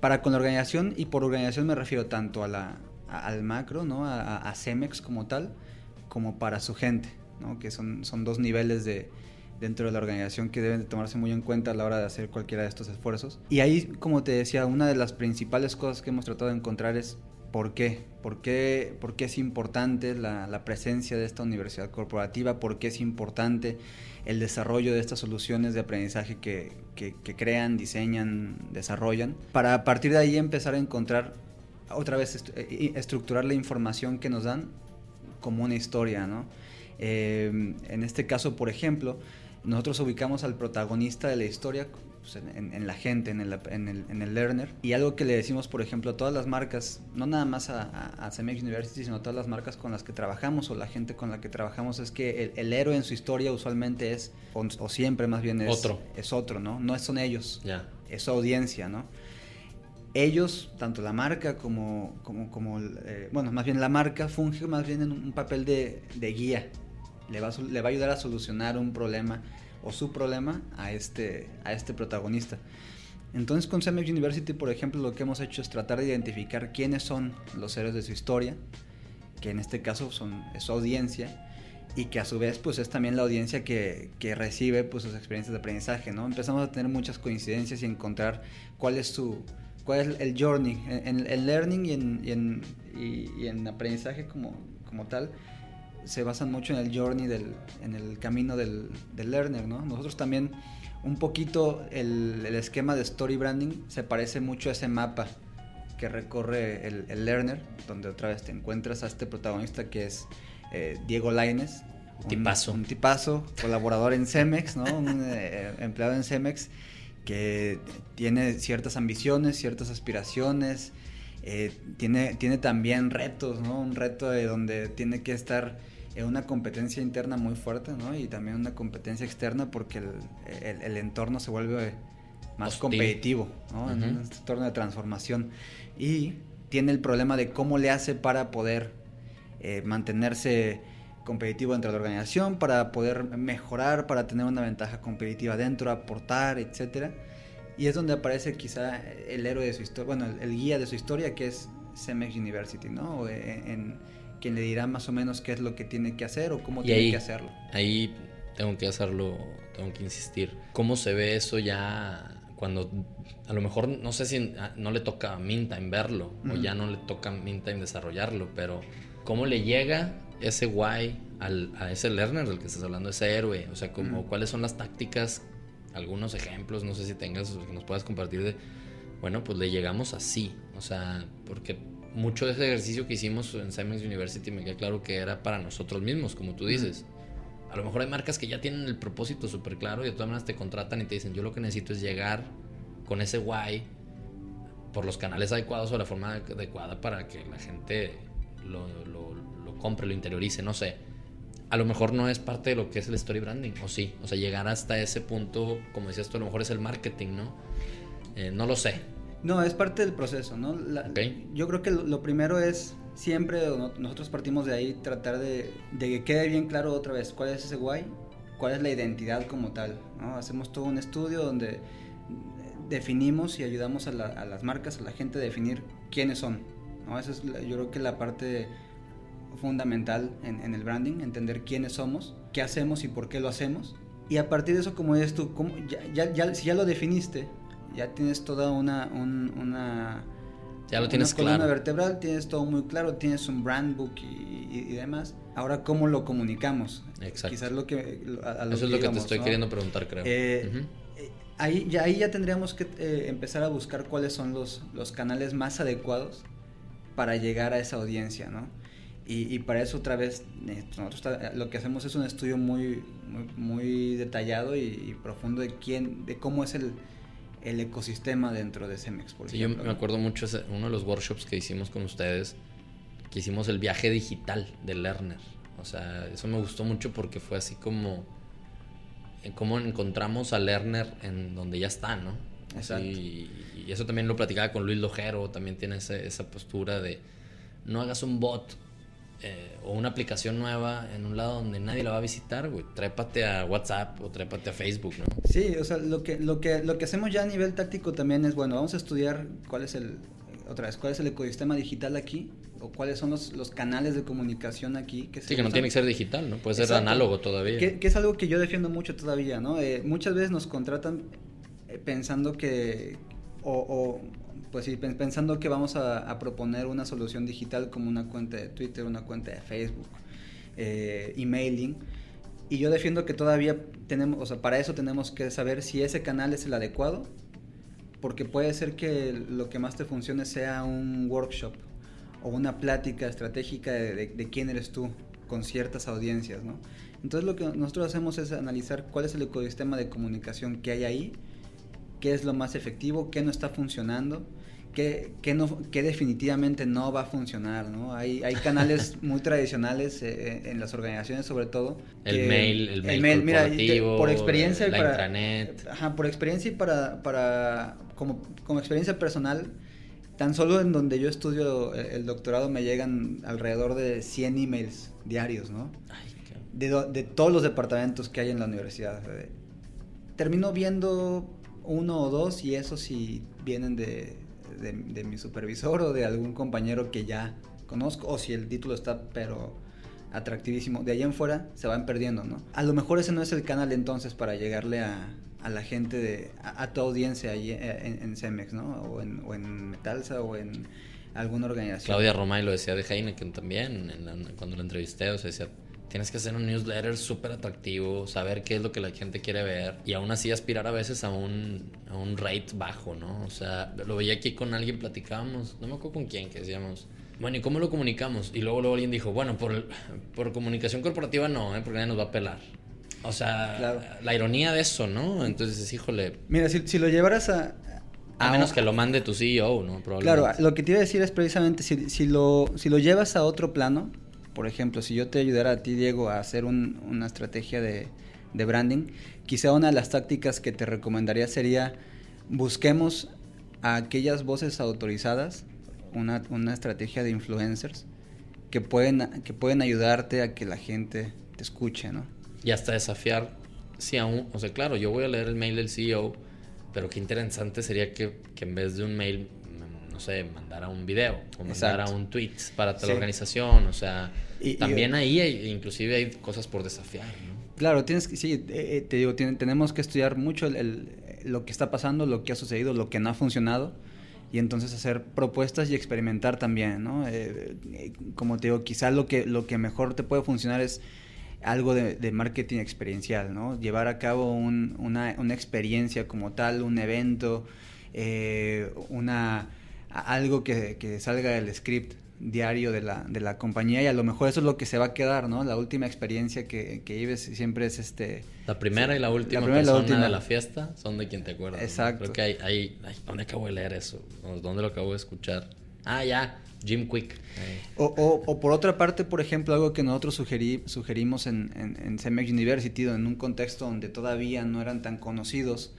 para con la organización, y por organización me refiero tanto a la, al macro, ¿no? A, Cemex como tal, como para su gente, ¿no? Que son, son dos niveles de, dentro de la organización que deben de tomarse muy en cuenta a la hora de hacer cualquiera de estos esfuerzos. Y ahí, como te decía, una de las principales cosas que hemos tratado de encontrar es ¿Por qué? ¿Por qué, por qué es importante la, presencia de esta universidad corporativa? ¿Por qué es importante el desarrollo de estas soluciones de aprendizaje que, crean, diseñan, desarrollan? Para a partir de ahí empezar a encontrar, otra vez, eh, estructurar la información que nos dan como una historia, ¿no? Eh, en este caso, por ejemplo, nosotros ubicamos al protagonista de la historia pues, en, la gente, en el, en, el, learner. Y algo que le decimos, por ejemplo, a todas las marcas, no nada más a, a, CEMEX University, sino a todas las marcas con las que trabajamos o la gente con la que trabajamos, es que el, héroe en su historia usualmente es, o, siempre más bien es otro, es otro ¿no? No son ellos, ya es su audiencia, ¿no? Ellos, tanto la marca como, como, como eh, bueno, más bien la marca funge más bien en un papel de, de guía. Le va, a ayudar a solucionar un problema o su problema a este, a este protagonista. Entonces con CEMEX University, por ejemplo, lo que hemos hecho es tratar de identificar quiénes son los héroes de su historia, que en este caso son, es su audiencia, y que a su vez pues es también la audiencia que, recibe pues sus experiencias de aprendizaje, ¿no? Empezamos a tener muchas coincidencias y encontrar cuál es el journey en, learning y en, aprendizaje como tal se basan mucho en el journey, del, en el camino del, del learner, ¿no? Nosotros también, un poquito, el, el, esquema de story branding se parece mucho a ese mapa que recorre el, el, learner, donde otra vez te encuentras a este protagonista que es eh, Diego Laines. Un tipazo. Un, tipazo, colaborador en Cemex, ¿no? Un eh, empleado en Cemex que tiene ciertas ambiciones, ciertas aspiraciones, eh, tiene, tiene también retos, ¿no? Un reto de donde tiene que estar una competencia interna muy fuerte, ¿no? Y también una competencia externa porque el, el, entorno se vuelve más competitivo, ¿no? En un entorno de transformación. Y tiene el problema de cómo le hace para poder eh, mantenerse competitivo dentro de la organización, para poder mejorar, para tener una ventaja competitiva dentro, aportar, etcétera. Y es donde aparece quizá el héroe de su historia, bueno, el, guía de su historia, que es Cemex University, ¿no? en, quien le dirá más o menos qué es lo que tiene que hacer o cómo tiene que hacerlo. Ahí tengo que hacerlo, tengo que insistir. ¿Cómo se ve eso ya cuando a lo mejor no sé si no le toca a Mintime verlo o ya no le toca a Mintime desarrollarlo, pero cómo le llega ese guay al, a ese learner del que estás hablando, ese héroe, o sea, como cuáles son las tácticas, algunos ejemplos, no sé si tengas que nos puedas compartir de, bueno, pues le llegamos así, o sea, porque mucho de ese ejercicio que hicimos en Siemens University me queda claro que era para nosotros mismos, como tú dices. A lo mejor hay marcas que ya tienen el propósito súper claro y de todas maneras te contratan y te dicen, yo lo que necesito es llegar con ese guay por los canales adecuados o la forma adecuada para que la gente lo, lo, lo, compre, lo interiorice, no sé. A lo mejor no es parte de lo que es el story branding, o sí. O sea, llegar hasta ese punto, como decías tú, a lo mejor es el marketing, ¿no? Eh, no lo sé. No, es parte del proceso, ¿no? Yo creo que lo, primero es siempre, nosotros partimos de ahí, tratar de, que quede bien claro otra vez cuál es ese guay, cuál es la identidad como tal, ¿no? Hacemos todo un estudio donde definimos y ayudamos a, las marcas, a la gente a definir quiénes son, ¿no? Esa es yo creo que la parte fundamental en, el branding, entender quiénes somos, qué hacemos y por qué lo hacemos. Y a partir de eso, como dices tú, ya, ya, si ya lo definiste, ya tienes toda una, una ya lo tienes una columna vertebral, tienes todo muy claro, tienes un brand book y, demás. Ahora, ¿cómo lo comunicamos? Exacto. Quizás lo que... Eso es lo que te estoy queriendo preguntar, creo. Eh, eh, ahí, ya, ahí ya tendríamos que eh, empezar a buscar cuáles son los, los canales más adecuados para llegar a esa audiencia, ¿no? Y, para eso otra vez nosotros lo que hacemos es un estudio muy, muy, detallado y, y, profundo de quién, de cómo es el, el ecosistema dentro de Cemex, por sí, Yo me acuerdo mucho de uno de los workshops que hicimos con ustedes, que hicimos el viaje digital de Lerner. O sea, eso me gustó mucho porque fue así como eh, cómo encontramos a Lerner en donde ya está, ¿no? Exacto. Y, y, eso también lo platicaba con Luis Lojero, también tiene esa postura de no hagas un bot eh, o una aplicación nueva en un lado donde nadie la va a visitar, güey, trépate a WhatsApp o trépate a Facebook, ¿no? Sí, o sea, lo que, lo que, lo que hacemos ya a nivel táctico también es, bueno, vamos a estudiar cuál es el, otra vez, cuál es el ecosistema digital aquí, o cuáles son los, los canales de comunicación aquí. Que sí, que no tiene que ser digital, ¿no? Puede ser análogo todavía. Que, es algo que yo defiendo mucho todavía, ¿no? Eh, muchas veces nos contratan eh, pensando que, o, pues sí, pensando que vamos a, proponer una solución digital como una cuenta de Twitter, una cuenta de Facebook, eh, emailing. Y yo defiendo que todavía tenemos, o sea, para eso tenemos que saber si ese canal es el adecuado, porque puede ser que lo que más te funcione sea un workshop o una plática estratégica de, quién eres tú con ciertas audiencias, ¿no? Entonces lo que nosotros hacemos es analizar cuál es el ecosistema de comunicación que hay ahí qué es lo más efectivo, qué no está funcionando que, que, no, que definitivamente no va a funcionar, ¿no? Hay, hay canales [LAUGHS] muy tradicionales eh, en las organizaciones, sobre todo. El mail, el mail, mira, por experiencia la para, intranet. Ajá, por experiencia y para, para como, como experiencia personal, tan solo en donde yo estudio el doctorado me llegan alrededor de 100 emails diarios, ¿no? de, de todos los departamentos que hay en la universidad. Termino viendo uno o dos y esos sí vienen de de, mi supervisor o de algún compañero que ya conozco, o si el título está, pero atractivísimo, de allá en fuera se van perdiendo, ¿no? A lo mejor ese no es el canal entonces para llegarle a, a la gente, de, a, tu audiencia ahí eh, en, Cemex, ¿no? O en, en Metalsa o en alguna organización. Claudia Romay lo decía de Heineken también, cuando lo entrevisté, o sea, decía, Tienes que hacer un newsletter súper atractivo, saber qué es lo que la gente quiere ver y aún así aspirar a veces a un, a un rate bajo, ¿no? O sea, lo veía aquí con alguien, platicábamos, no me acuerdo con quién, que decíamos, bueno, ¿y cómo lo comunicamos? Y luego, luego alguien dijo, bueno, por, por comunicación corporativa no, ¿eh? porque nadie nos va a pelar. O sea, la ironía de eso, ¿no? Entonces, híjole. Mira, si, si lo llevaras a, a, menos que lo mande tu CEO, ¿no? Claro, lo que te iba a decir es precisamente si, si, lo, si lo llevas a otro plano, por ejemplo, si yo te ayudara a ti, Diego, a hacer una estrategia de, branding, quizá una de las tácticas que te recomendaría sería busquemos a aquellas voces autorizadas, una, estrategia de influencers que pueden, que pueden ayudarte a que la gente te escuche, ¿no? Y hasta desafiar, si aún, o sea, claro, yo voy a leer el mail del CEO, pero qué interesante sería que en vez de un mail no sé, mandar a un video o mandar a un tweet para toda la organización, o sea, también ahí inclusive hay cosas por desafiar, ¿no? Claro, tienes que, sí, eh, eh, te digo, tenemos que estudiar mucho el, lo que está pasando, lo que ha sucedido, lo que no ha funcionado y entonces hacer propuestas y experimentar también, ¿no? Eh, como te digo, quizás lo que, lo que mejor te puede funcionar es algo de, marketing experiencial, ¿no? Llevar a cabo una, una, experiencia como tal, un evento, una algo que, que, salga del script diario de la, de la compañía y a lo mejor eso es lo que se va a quedar, ¿no? La última experiencia que, que vives siempre es este... La primera y la última la persona la última. de la fiesta son de quien te acuerdas. Exacto. Creo que hay, hay, ¿Dónde acabo de leer eso? ¿Dónde lo acabo de escuchar? Ah, ya, Jim Quick. O, o, o, por otra parte, por ejemplo, algo que nosotros sugerí, sugerimos en, en, en CEMEX University, en un contexto donde todavía no eran tan conocidos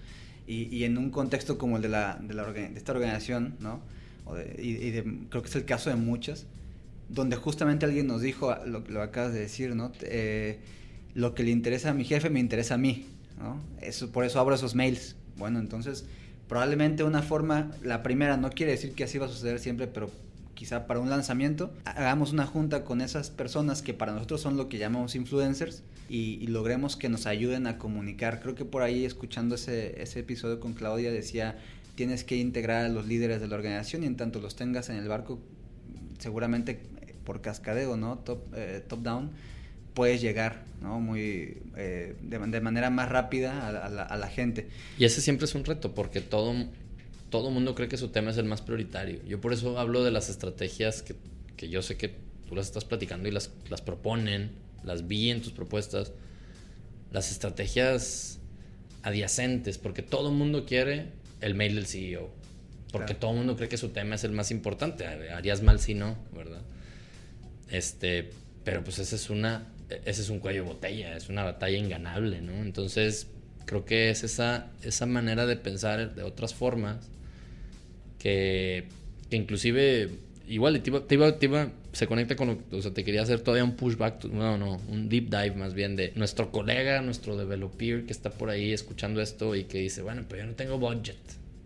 y, y en un contexto como el de, la, de, la, de esta organización, ¿no? Y, creo que es el caso de muchas, donde justamente alguien nos dijo lo, lo acabas de decir, ¿no? Eh, lo que le interesa a mi jefe me interesa a mí, ¿no? Eso, por eso abro esos mails. Bueno, entonces, probablemente una forma, la primera, no quiere decir que así va a suceder siempre, pero quizá para un lanzamiento, hagamos una junta con esas personas que para nosotros son lo que llamamos influencers y, y logremos que nos ayuden a comunicar. Creo que por ahí, escuchando ese, ese episodio con Claudia, decía tienes que integrar a los líderes de la organización y en tanto los tengas en el barco, seguramente por cascadeo, ¿no? Top, eh, top down, puedes llegar, ¿no? Muy, eh, de, manera más rápida a, la, gente. Y ese siempre es un reto, porque todo, todo mundo cree que su tema es el más prioritario. Yo por eso hablo de las estrategias que, que yo sé que tú las estás platicando y las, las proponen, las vi en tus propuestas. Las estrategias adyacentes, porque todo mundo quiere el mail del CEO. Porque todo el mundo cree que su tema es el más importante. Harías mal si no, ¿verdad? Este, pero pues ese es una, ese es un cuello de botella, es una batalla inganable, ¿no? Entonces, creo que es esa, esa manera de pensar de otras formas que, que inclusive, igual, te iba, te iba, se conecta con, o sea, te quería hacer todavía un pushback, no, no, un deep dive más bien de nuestro colega, nuestro developer que está por ahí escuchando esto y que dice, bueno, pero yo no tengo budget,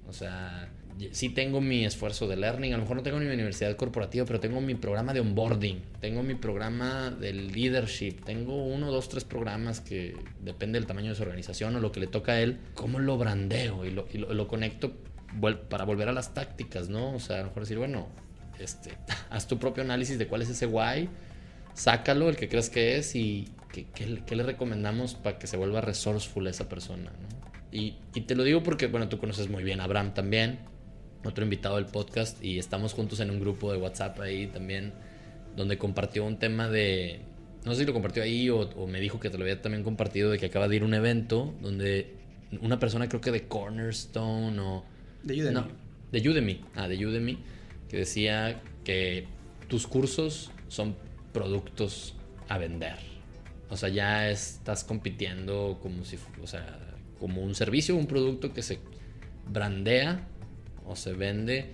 o sea, sí tengo mi esfuerzo de learning, a lo mejor no tengo ni mi universidad corporativa, pero tengo mi programa de onboarding, tengo mi programa de leadership, tengo uno, dos, tres programas que depende del tamaño de su organización o lo que le toca a él, cómo lo brandeo y lo, y lo, conecto para volver a las tácticas, ¿no? O sea, a lo mejor decir, bueno, este, [LAUGHS] haz tu propio análisis de cuál es ese why, sácalo, el que creas que es y qué, le recomendamos para que se vuelva resourceful esa persona, ¿no? Y, y te lo digo porque, bueno, tú conoces muy bien a Abraham también, otro invitado del podcast, y estamos juntos en un grupo de WhatsApp ahí también, donde compartió un tema de, no sé si lo compartió ahí o, me dijo que te lo había también compartido, de que acaba de ir a un evento donde una persona creo que de Cornerstone o... De Udemy. No, de Udemy. Ah, de Udemy. Que decía que tus cursos son productos a vender. O sea, ya estás compitiendo como si, o sea, como un servicio, un producto que se brandea o se vende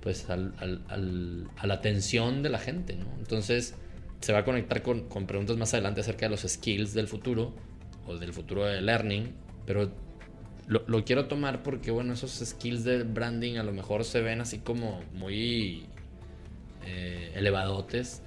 pues al, a la atención de la gente, ¿no? Entonces se va a conectar con, con, preguntas más adelante acerca de los skills del futuro o del futuro de learning, pero lo, lo, quiero tomar porque, bueno, esos skills de branding a lo mejor se ven así como muy eh, elevadotes,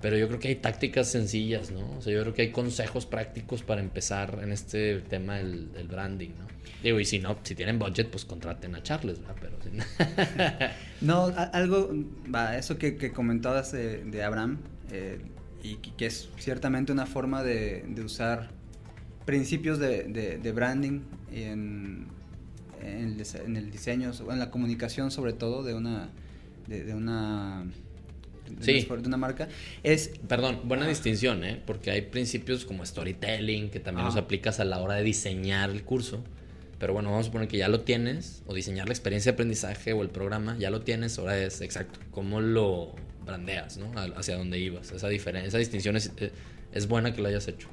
pero yo creo que hay tácticas sencillas, ¿no? O sea, yo creo que hay consejos prácticos para empezar en este tema del, branding, ¿no? Digo, y si no, si tienen budget, pues contraten a Charles, ¿verdad? No, [LAUGHS] algo, va, eso que, que comentabas de, Abraham, eh, y que es ciertamente una forma de, usar principios de, branding en, en, el, diseño, o en la comunicación sobre todo de una, de, una sí. de una marca, es... Perdón, buena distinción, ¿eh? Porque hay principios como storytelling que también los aplicas a la hora de diseñar el curso. Pero bueno, vamos a suponer que ya lo tienes, o diseñar la experiencia de aprendizaje o el programa, ya lo tienes, ahora es exacto, cómo lo brandeas, ¿no? Hacia dónde ibas. Esa esa distinción es, eh, es, buena que lo hayas hecho.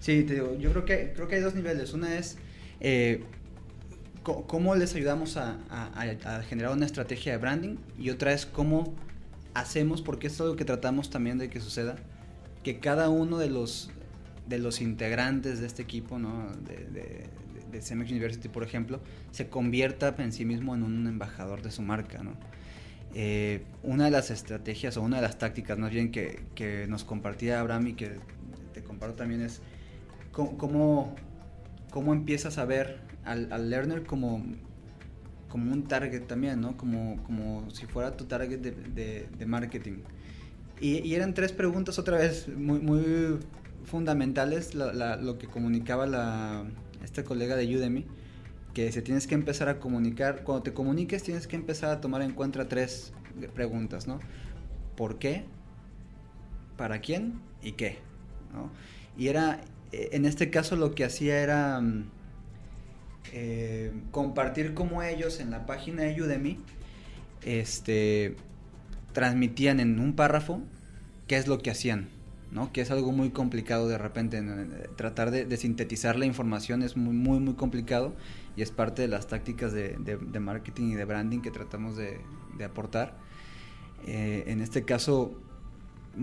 Sí, te digo, yo creo que, creo que hay dos niveles. Una es eh, cómo les ayudamos a, generar una estrategia de branding y otra es cómo hacemos, porque es algo que tratamos también de que suceda, que cada uno de los, de los integrantes de este equipo, ¿no? de, de, de University, por ejemplo, se convierta en sí mismo en un embajador de su marca. ¿no? Eh, una de las estrategias o una de las tácticas más bien que, que nos compartía Abraham y que te comparto también es cómo, cómo empiezas a ver al, learner como como un target también, ¿no? Como, como si fuera tu target de, marketing. Y, eran tres preguntas otra vez muy, muy fundamentales, lo que comunicaba la, esta colega de Udemy, que se tienes que empezar a comunicar, cuando te comuniques tienes que empezar a tomar en cuenta tres preguntas, ¿no? ¿Por qué? ¿Para quién? ¿Y qué? Y era, en este caso lo que hacía era mm, eh, compartir como ellos en la página de Udemy este, transmitían en un párrafo qué es lo que hacían, ¿no? Que es algo muy complicado de repente. Tratar de, sintetizar la información es muy, muy, muy complicado y es parte de las tácticas de, marketing y de branding que tratamos de, aportar. Eh, en este caso...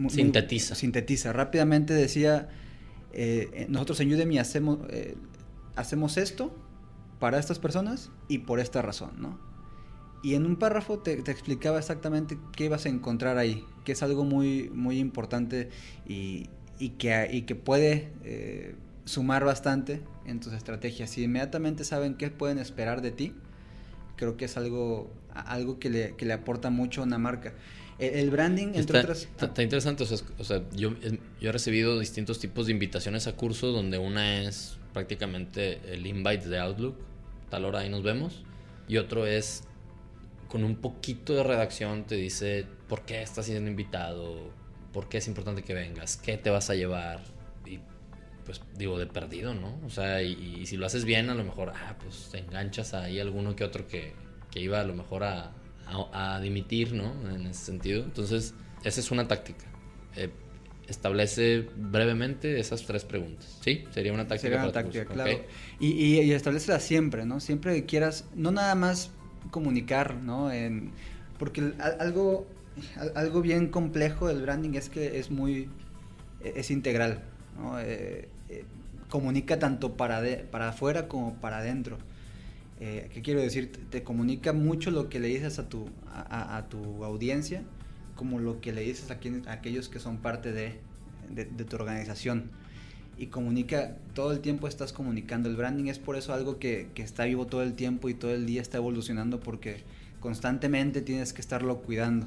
sintetiza. sintetiza. Rápidamente decía, eh, nosotros en Udemy hacemos, hacemos esto para estas personas y por esta razón, ¿no? Y en un párrafo te, explicaba exactamente qué ibas a encontrar ahí, que es algo muy, muy importante y, que, que puede eh, sumar bastante en tus estrategias. Si inmediatamente saben qué pueden esperar de ti, creo que es algo, algo que, le, que le aporta mucho a una marca. El, branding, entre otras... Está, interesante, o sea, yo, yo he recibido distintos tipos de invitaciones a cursos donde una es prácticamente el invite de Outlook, tal hora ahí nos vemos. Y otro es con un poquito de redacción te dice por qué estás siendo invitado, por qué es importante que vengas, qué te vas a llevar. Pues digo, de perdido, ¿no? O sea, y, si lo haces bien, a lo mejor, ah, pues te enganchas ahí alguno que otro que, que iba a lo mejor a, a, dimitir, ¿no? En ese sentido. Entonces, esa es una táctica. Eh, establece brevemente esas tres preguntas. ¿Sí? Sería una táctica. Sería una táctica, claro. Y, y, y establecela siempre, ¿no? Siempre que quieras, no nada más comunicar, ¿no? En, porque algo, algo bien complejo del branding es que es muy, es integral, ¿no? Eh, comunica tanto para, de, para afuera como para adentro. Eh, ¿Qué quiero decir? Te comunica mucho lo que le dices a tu, a, tu audiencia, como lo que le dices a, a aquellos que son parte de, de, tu organización. Y comunica, todo el tiempo estás comunicando. El branding es por eso algo que, que, está vivo todo el tiempo y todo el día está evolucionando porque constantemente tienes que estarlo cuidando.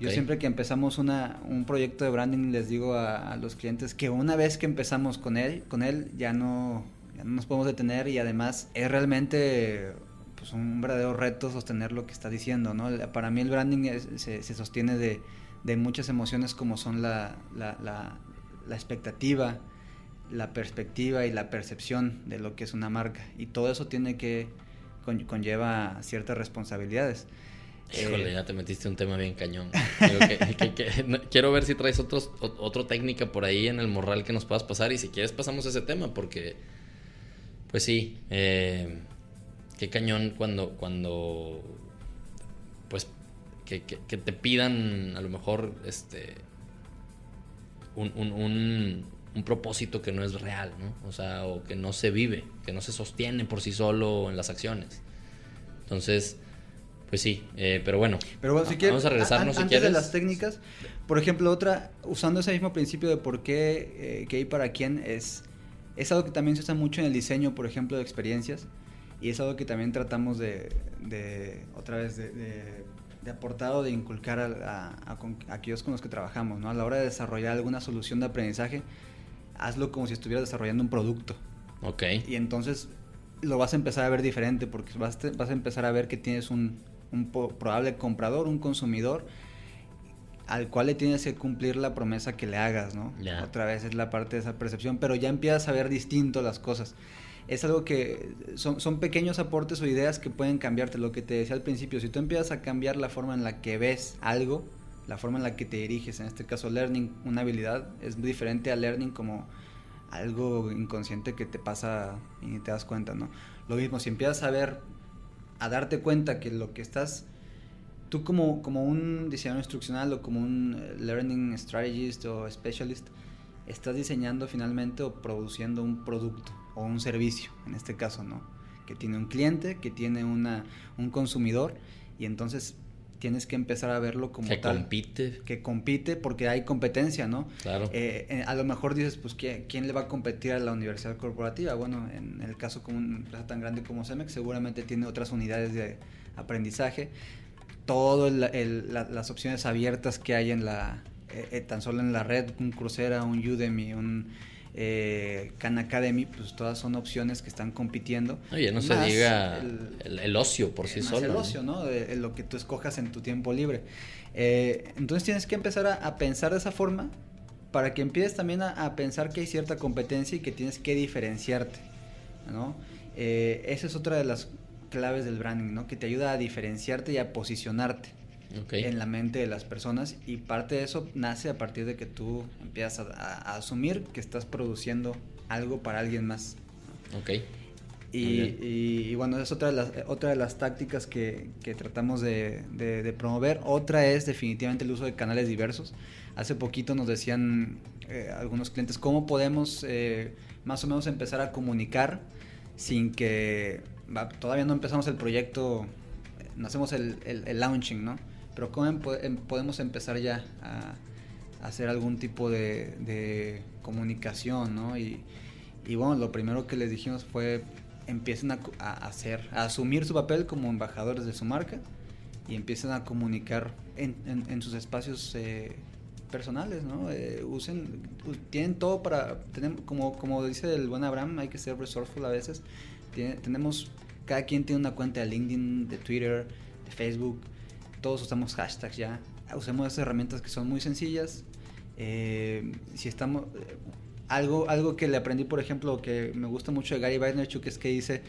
Yo siempre que empezamos una, un proyecto de branding les digo a, los clientes que una vez que empezamos con él, con él ya no, ya no nos podemos detener y además es realmente pues, un verdadero reto sostener lo que está diciendo, ¿no? Para mí el branding se, sostiene de, muchas emociones como son la, la, expectativa, la perspectiva y la percepción de lo que es una marca. Y todo eso tiene que conlleva ciertas responsabilidades. Híjole, eh, ya te metiste un tema bien cañón. [LAUGHS] quiero ver si traes otros, otra técnica por ahí en el morral que nos puedas pasar y si quieres pasamos ese tema porque, pues sí, eh, qué cañón cuando, cuando pues, que, te pidan a lo mejor este un, un, un, propósito que no es real, ¿no? O sea, o que no se vive, que no se sostiene por sí solo en las acciones. Entonces, pues sí, eh, pero bueno. Pero bueno, si quieres, vamos a regresarnos si quieres. de las técnicas, por ejemplo, otra, usando ese mismo principio de por qué, eh, qué y para quién, es, es algo que también se usa mucho en el diseño, por ejemplo, de experiencias. Y es algo que también tratamos de, de otra vez, de, de, aportar o de inculcar a, a, aquellos con los que trabajamos, ¿no? A la hora de desarrollar alguna solución de aprendizaje, hazlo como si estuvieras desarrollando un producto. Ok. Y entonces lo vas a empezar a ver diferente porque vas, vas a empezar a ver que tienes un, un probable comprador, un consumidor, al cual le tienes que cumplir la promesa que le hagas, ¿no? Otra vez es la parte de esa percepción, pero ya empiezas a ver distinto las cosas. Es algo que son, son pequeños aportes o ideas que pueden cambiarte. Lo que te decía al principio, si tú empiezas a cambiar la forma en la que ves algo, la forma en la que te diriges, en este caso learning, una habilidad, es diferente a learning como algo inconsciente que te pasa y ni te das cuenta, ¿no? Lo mismo, si empiezas a ver a darte cuenta que lo que estás, tú como, como un diseñador instruccional o como un eh, learning strategist o specialist, estás diseñando finalmente o produciendo un producto o un servicio, en este caso, ¿no? Que tiene un cliente, que tiene una, un consumidor y entonces tienes que empezar a verlo como que compite. Que compite porque hay competencia no claro. Eh, eh, a lo mejor dices pues quién le va a competir a la universidad corporativa bueno en el caso como una empresa tan grande como Cemex seguramente tiene otras unidades de aprendizaje. Todas las opciones abiertas que hay en la eh, tan solo en la red un Coursera un Udemy un eh, Khan Academy, pues todas son opciones que están compitiendo. Oye, no se diga el, ocio por sí solo. El ocio, ¿no? lo que tú escojas en tu tiempo libre. Eh, entonces tienes que empezar a, pensar de esa forma para que empieces también a, pensar que hay cierta competencia y que tienes que diferenciarte, ¿no? Eh, esa es otra de las claves del branding, ¿no? Que te ayuda a diferenciarte y a posicionarte en la mente de las personas y parte de eso nace a partir de que tú empiezas a, asumir que estás produciendo algo para alguien más. Ok. Y, bueno, es otra de las, otra de las tácticas que, que tratamos de, de, promover. Otra es definitivamente el uso de canales diversos. Hace poquito nos decían eh, algunos clientes cómo podemos eh, más o menos empezar a comunicar sin que todavía no empezamos el proyecto, no hacemos el, el launching, ¿no? Pero ¿cómo em, podemos empezar ya a, hacer algún tipo de, comunicación, ¿no? Y, bueno, lo primero que les dijimos fue empiecen a, hacer, a asumir su papel como embajadores de su marca y empiecen a comunicar en, sus espacios eh, personales, ¿no? Eh, usen, tienen todo para, como, como dice el buen Abraham, hay que ser resourceful a veces. tenemos, cada quien tiene una cuenta de LinkedIn, de Twitter, de Facebook, todos usamos hashtags ya. Usemos esas herramientas que son muy sencillas. Eh, si estamos... Eh, algo, algo que le aprendí, por ejemplo, que me gusta mucho de Gary Vaynerchuk es que dice,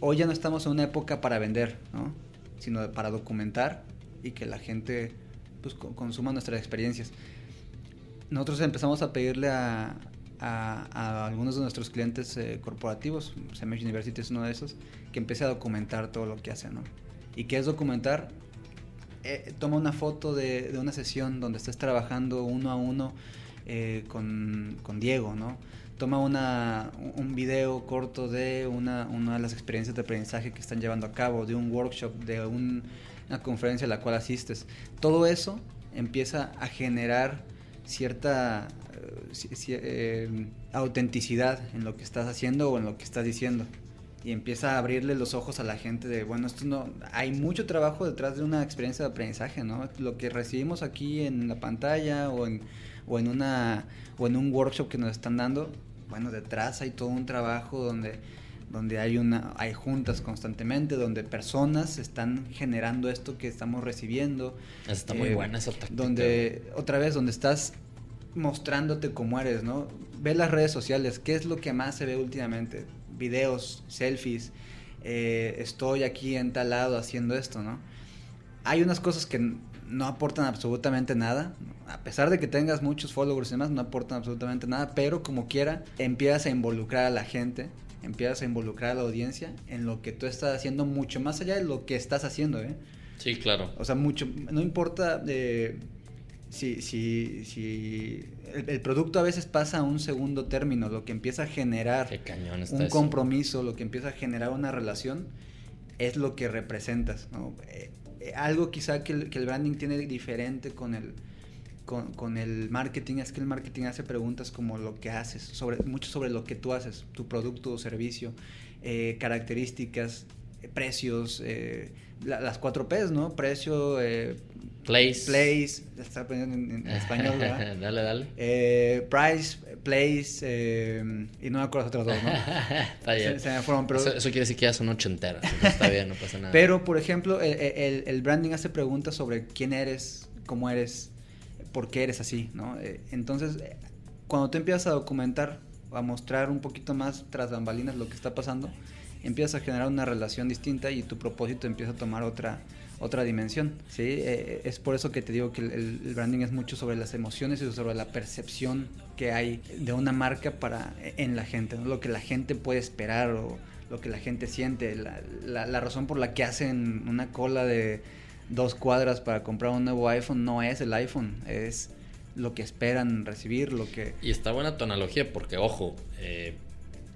hoy ya no estamos en una época para vender, ¿no? sino para documentar y que la gente pues, consuma nuestras experiencias. Nosotros empezamos a pedirle a, a, algunos de nuestros clientes eh, corporativos, Semech University es uno de esos, que empiece a documentar todo lo que hace, ¿no? ¿Y qué es documentar? Eh, toma una foto de, una sesión donde estés trabajando uno a uno eh, con, Diego, ¿no? Toma una, un video corto de una, una, de las experiencias de aprendizaje que están llevando a cabo, de un workshop, de una conferencia a la cual asistes. Todo eso empieza a generar cierta eh, autenticidad en lo que estás haciendo o en lo que estás diciendo y empieza a abrirle los ojos a la gente de, bueno, esto no, hay mucho trabajo detrás de una experiencia de aprendizaje, ¿no? Lo que recibimos aquí en la pantalla o en, o en, una, o en un workshop que nos están dando, bueno, detrás hay todo un trabajo donde, donde hay, una, hay juntas constantemente, donde personas están generando esto que estamos recibiendo. Está muy eh, buena esa táctica. Donde, otra vez, donde estás mostrándote como eres, ¿no? Ve las redes sociales, ¿qué es lo que más se ve últimamente? Videos, selfies, eh, estoy aquí en tal lado haciendo esto, ¿no? Hay unas cosas que no aportan absolutamente nada, a pesar de que tengas muchos followers y demás, no aportan absolutamente nada, pero como quiera, empiezas a involucrar a la gente, empiezas a involucrar a la audiencia en lo que tú estás haciendo mucho más allá de lo que estás haciendo, ¿eh? Sí, claro. O sea, mucho, no importa eh, si, si, si el, producto a veces pasa a un segundo término, lo que empieza a generar un compromiso, lo que empieza a generar una relación, es lo que representas, ¿no? Eh, eh, algo quizá que el, que el, branding tiene diferente con el, con, con, el marketing es que el marketing hace preguntas como lo que haces, sobre, mucho sobre lo que tú haces, tu producto o servicio, eh, características, precios, las cuatro P's, ¿no? Precio, place, place, está aprendiendo en, español, ¿verdad? [LAUGHS] dale, dale. price, place, y no me acuerdo las otras dos, ¿no? [LAUGHS] está bien. Se, me fueron, pero... eso, quiere decir que ya son ochenteras, está bien, no pasa nada. Pero, por ejemplo, el, el, el branding hace preguntas sobre quién eres, cómo eres, por qué eres así, ¿no? Eh, entonces, eh, cuando tú empiezas a documentar, a mostrar un poquito más tras bambalinas lo que está pasando, empiezas a generar una relación distinta y tu propósito empieza a tomar otra, otra dimensión, ¿sí? Eh, es por eso que te digo que el, branding es mucho sobre las emociones y sobre la percepción que hay de una marca para en la gente, lo que la gente puede esperar o lo que la gente siente, la, la razón por la que hacen una cola de dos cuadras para comprar un nuevo iPhone no es el iPhone, es lo que esperan recibir, lo que... Y está buena tu analogía porque, ojo, eh,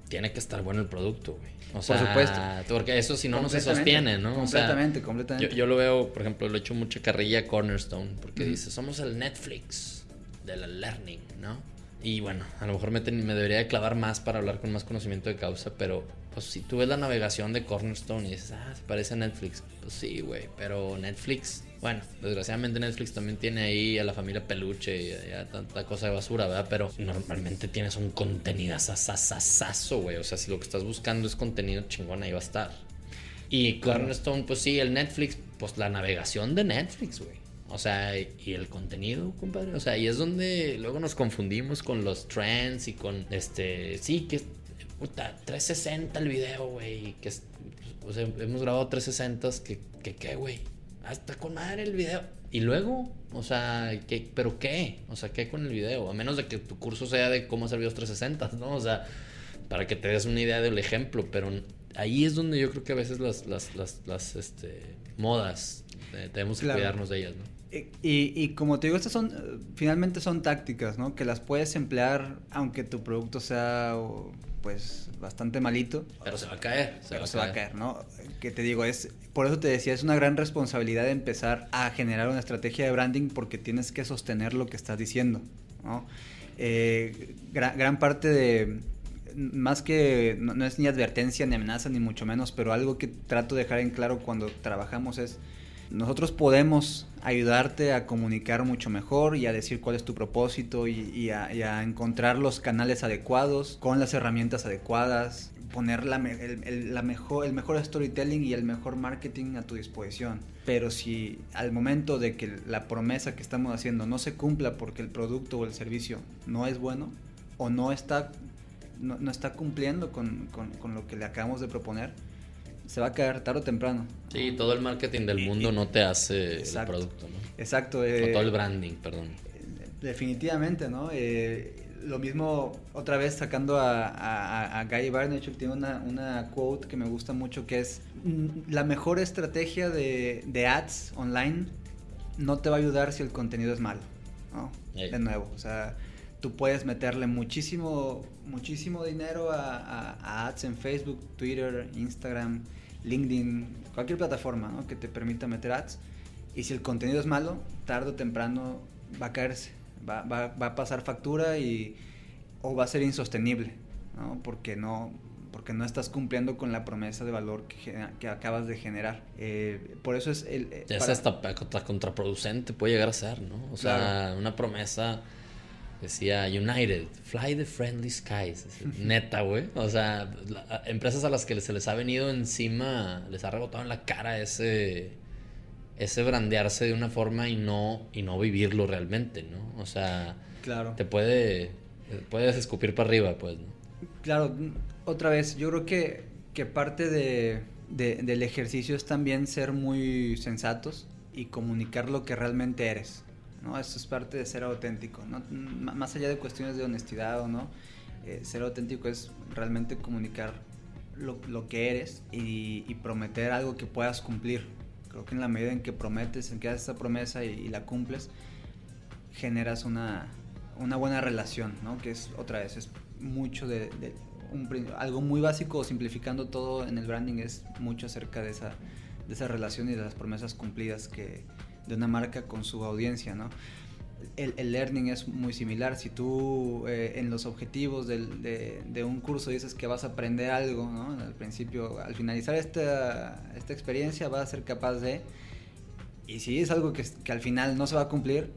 tiene que estar bueno el producto, güey. O sea, por supuesto. Porque eso si no, no se sostiene, ¿no? Completamente, completamente. Yo, lo veo, por ejemplo, lo he hecho mucha carrilla a Cornerstone porque dice, somos el Netflix de la learning, ¿no? Y bueno, a lo mejor me, me debería de clavar más para hablar con más conocimiento de causa, pero pues si tú ves la navegación de Cornerstone y dices, ah, se parece a Netflix, pues sí, güey, pero Netflix, bueno, desgraciadamente Netflix también tiene ahí a la familia peluche y a tanta cosa de basura, ¿verdad? Pero normalmente tienes un contenido sasasasazo, güey, o sea, si lo que estás buscando es contenido chingón, ahí va a estar. Y Cornerstone, pues sí, el Netflix, pues la navegación de Netflix, güey. O sea, y el contenido, compadre. O sea, ahí es donde luego nos confundimos con los trends y con este. Sí, que puta, 360 el video, güey. Que o sea, hemos grabado 360 que, que qué, güey. Hasta con madre el video. Y luego, o sea, ¿qué, ¿pero qué? O sea, ¿qué con el video? A menos de que tu curso sea de cómo hacer videos 360, ¿no? O sea, para que te des una idea del ejemplo. Pero ahí es donde yo creo que a veces las, las, las, las este, modas eh, tenemos que cuidarnos de ellas, ¿no? Y, y, como te digo, estas son, finalmente son tácticas, ¿no? Que las puedes emplear aunque tu producto sea, pues, bastante malito. Pero se va a caer. Se, va, a, caer. caer, ¿no? Que te digo, es, por eso te decía, es una gran responsabilidad empezar a generar una estrategia de branding porque tienes que sostener lo que estás diciendo. Eh, gran, gran parte de, más que no, es ni advertencia ni amenaza ni mucho menos, pero algo que trato de dejar en claro cuando trabajamos es nosotros podemos ayudarte a comunicar mucho mejor y a decir cuál es tu propósito y, a, encontrar los canales adecuados con las herramientas adecuadas, poner la, el, la mejor, el mejor storytelling y el mejor marketing a tu disposición. Pero si al momento de que la promesa que estamos haciendo no se cumpla porque el producto o el servicio no es bueno o no está, no, está cumpliendo con, con lo que le acabamos de proponer, se va a caer tarde o temprano. Sí, todo el marketing del mundo no te hace el producto, ¿no? Exacto. Eh, todo el branding, perdón. Definitivamente, ¿no? Eh, lo mismo, otra vez sacando a, a, Guy Barnett, tiene una, una, quote que me gusta mucho que es, mm, la mejor estrategia de, de, ads online no te va a ayudar si el contenido es malo, ¿no? De nuevo, o sea, tú puedes meterle muchísimo, muchísimo dinero a, ads en Facebook, Twitter, Instagram, LinkedIn, cualquier plataforma ¿no? que te permita meter ads. Y si el contenido es malo, tarde o temprano va a caerse, va, va, va a pasar factura y, o va a ser insostenible, ¿no? Porque no, porque no estás cumpliendo con la promesa de valor que, que acabas de generar. Eh, por eso es el... Eh, es hasta contraproducente, puede llegar a ser, ¿no? O sea, una promesa Decía United, fly the friendly skies. [LAUGHS] Neta, güey. O sea, empresas a las que se les ha venido encima, les ha rebotado en la cara ese ese brandearse de una forma y no, y no vivirlo realmente, ¿no? O sea, claro. te puede, puedes escupir para arriba, pues, ¿no? Claro, otra vez, yo creo que, que parte de, del ejercicio es también ser muy sensatos y comunicar lo que realmente eres, ¿no? Eso es parte de ser auténtico, ¿no? Más allá de cuestiones de honestidad o no, eh, ser auténtico es realmente comunicar lo, lo que eres y, y prometer algo que puedas cumplir, Creo que en la medida en que prometes, en que haces esa promesa y, la cumples, generas una, una, buena relación, ¿no? Que es, otra vez, es mucho de, un, algo muy básico, simplificando todo en el branding, es mucho acerca de esa, de esa relación y de las promesas cumplidas que, de una marca con su audiencia, ¿no? El, learning es muy similar. Si tú eh, en los objetivos de, de, un curso dices que vas a aprender algo, ¿no? Al principio, al finalizar esta, esta experiencia vas a ser capaz de... Y si es algo que, que al final no se va a cumplir,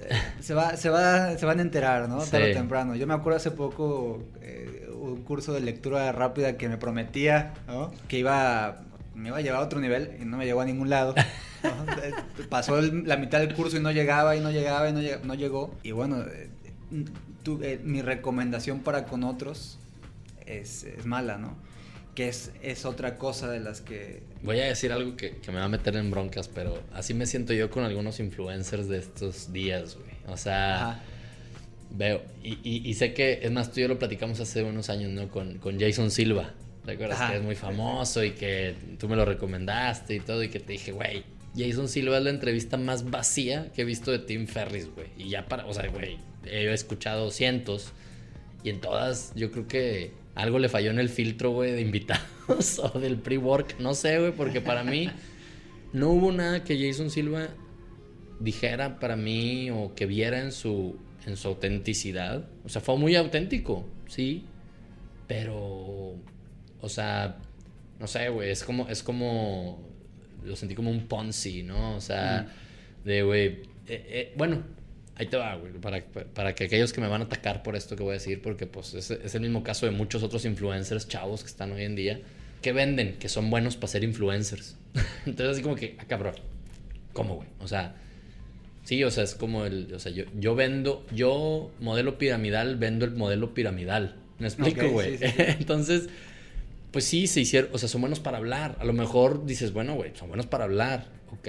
eh, se, va, se, va, se van a enterar, ¿no? Tarde o temprano. Yo me acuerdo hace poco eh, un curso de lectura rápida que me prometía, ¿no? Que iba, me iba a llevar a otro nivel y no me llevó a ningún lado. [LAUGHS] [LAUGHS] Pasó la mitad del curso y no llegaba y no llegaba y no, llegó. Y bueno, eh, eh, mi recomendación para con otros es, mala, ¿no? Que es, es, otra cosa de las que... Voy a decir algo que, me va a meter en broncas, pero así me siento yo con algunos influencers de estos días, güey. O sea... Veo, y, sé que, es más, tú y yo lo platicamos hace unos años, ¿no? Con, con Jason Silva. ¿Te acuerdas? Que es muy famoso y que tú me lo recomendaste y todo, y que te dije, güey, Jason Silva es la entrevista más vacía que he visto de Tim Ferris, güey. Y ya para, o sea, güey, he escuchado cientos y en todas yo creo que algo le falló en el filtro, güey, de invitados [LAUGHS] o del pre-work. No sé, güey, porque para mí no hubo nada que Jason Silva dijera para mí o que viera en su, en su autenticidad. O sea, fue muy auténtico, sí, pero, o sea, no sé, güey, es como, es como lo sentí como un Ponzi, ¿no? O sea, de, güey, eh, eh, bueno, ahí te va, güey, para, para, que aquellos que me van a atacar por esto que voy a decir, porque pues es, es, el mismo caso de muchos otros influencers chavos que están hoy en día, que venden, que son buenos para ser influencers. [LAUGHS] Entonces así como que, ah, cabrón, ¿cómo, güey? O sea, sí, o sea, es como el, o sea, yo, yo vendo, yo modelo piramidal, vendo el modelo piramidal. ¿Me explico, güey? [LAUGHS] Entonces pues sí, se hicieron, o sea, son buenos para hablar. A lo mejor dices, bueno, güey, son buenos para hablar, ¿ok?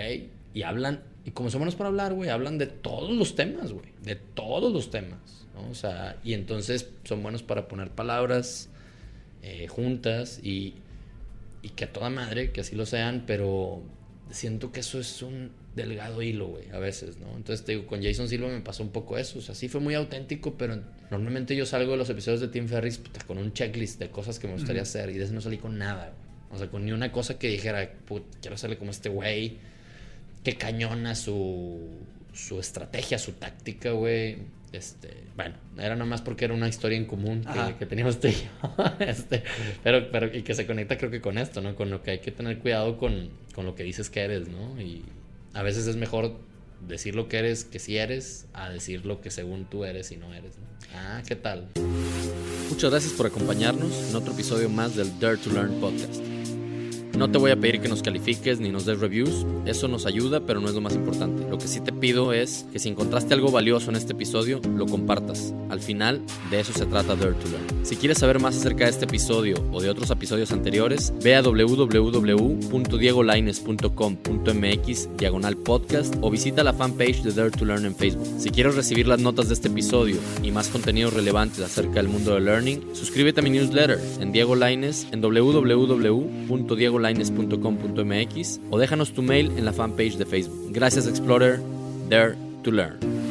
Y hablan, y como son buenos para hablar, güey, hablan de todos los temas, güey, de todos los temas, ¿no? O sea, y entonces son buenos para poner palabras eh, juntas y, y que a toda madre, que así lo sean, pero siento que eso es un delgado hilo, güey, a veces, ¿no? Entonces te digo, con Jason Silva me pasó un poco eso, o sea, sí fue muy auténtico, pero normalmente yo salgo de los episodios de Tim Ferris con un checklist de cosas que me gustaría hacer y de eso no salí con nada, O sea, con ni una cosa que dijera, put, quiero hacerle como este güey, que cañona su, su estrategia, su táctica, güey. Este, bueno, era nada más porque era una historia en común que, teníamos tú y yo. [LAUGHS] este, pero, pero, y que se conecta creo que con esto, ¿no? Con lo que hay que tener cuidado con, con lo que dices que eres, ¿no? Y, a veces es mejor decir lo que eres, que sí eres, a decir lo que según tú eres y no eres. Ah, ¿qué tal? Muchas gracias por acompañarnos en otro episodio más del Dare to Learn podcast. No te voy a pedir que nos califiques ni nos des reviews, eso nos ayuda, pero no es lo más importante. Lo que sí te pido es que si encontraste algo valioso en este episodio, lo compartas. Al final, de eso se trata Dare to Learn. Si quieres saber más acerca de este episodio o de otros episodios anteriores, ve a www.diegolines.com.mx diagonal podcast o visita la fanpage de Dare to Learn en Facebook. Si quieres recibir las notas de este episodio y más contenido relevante acerca del mundo del learning, suscríbete a mi newsletter en Diego Lines en www.diegolines.com o déjanos tu mail en la fanpage de Facebook. Gracias Explorer, Dare to Learn.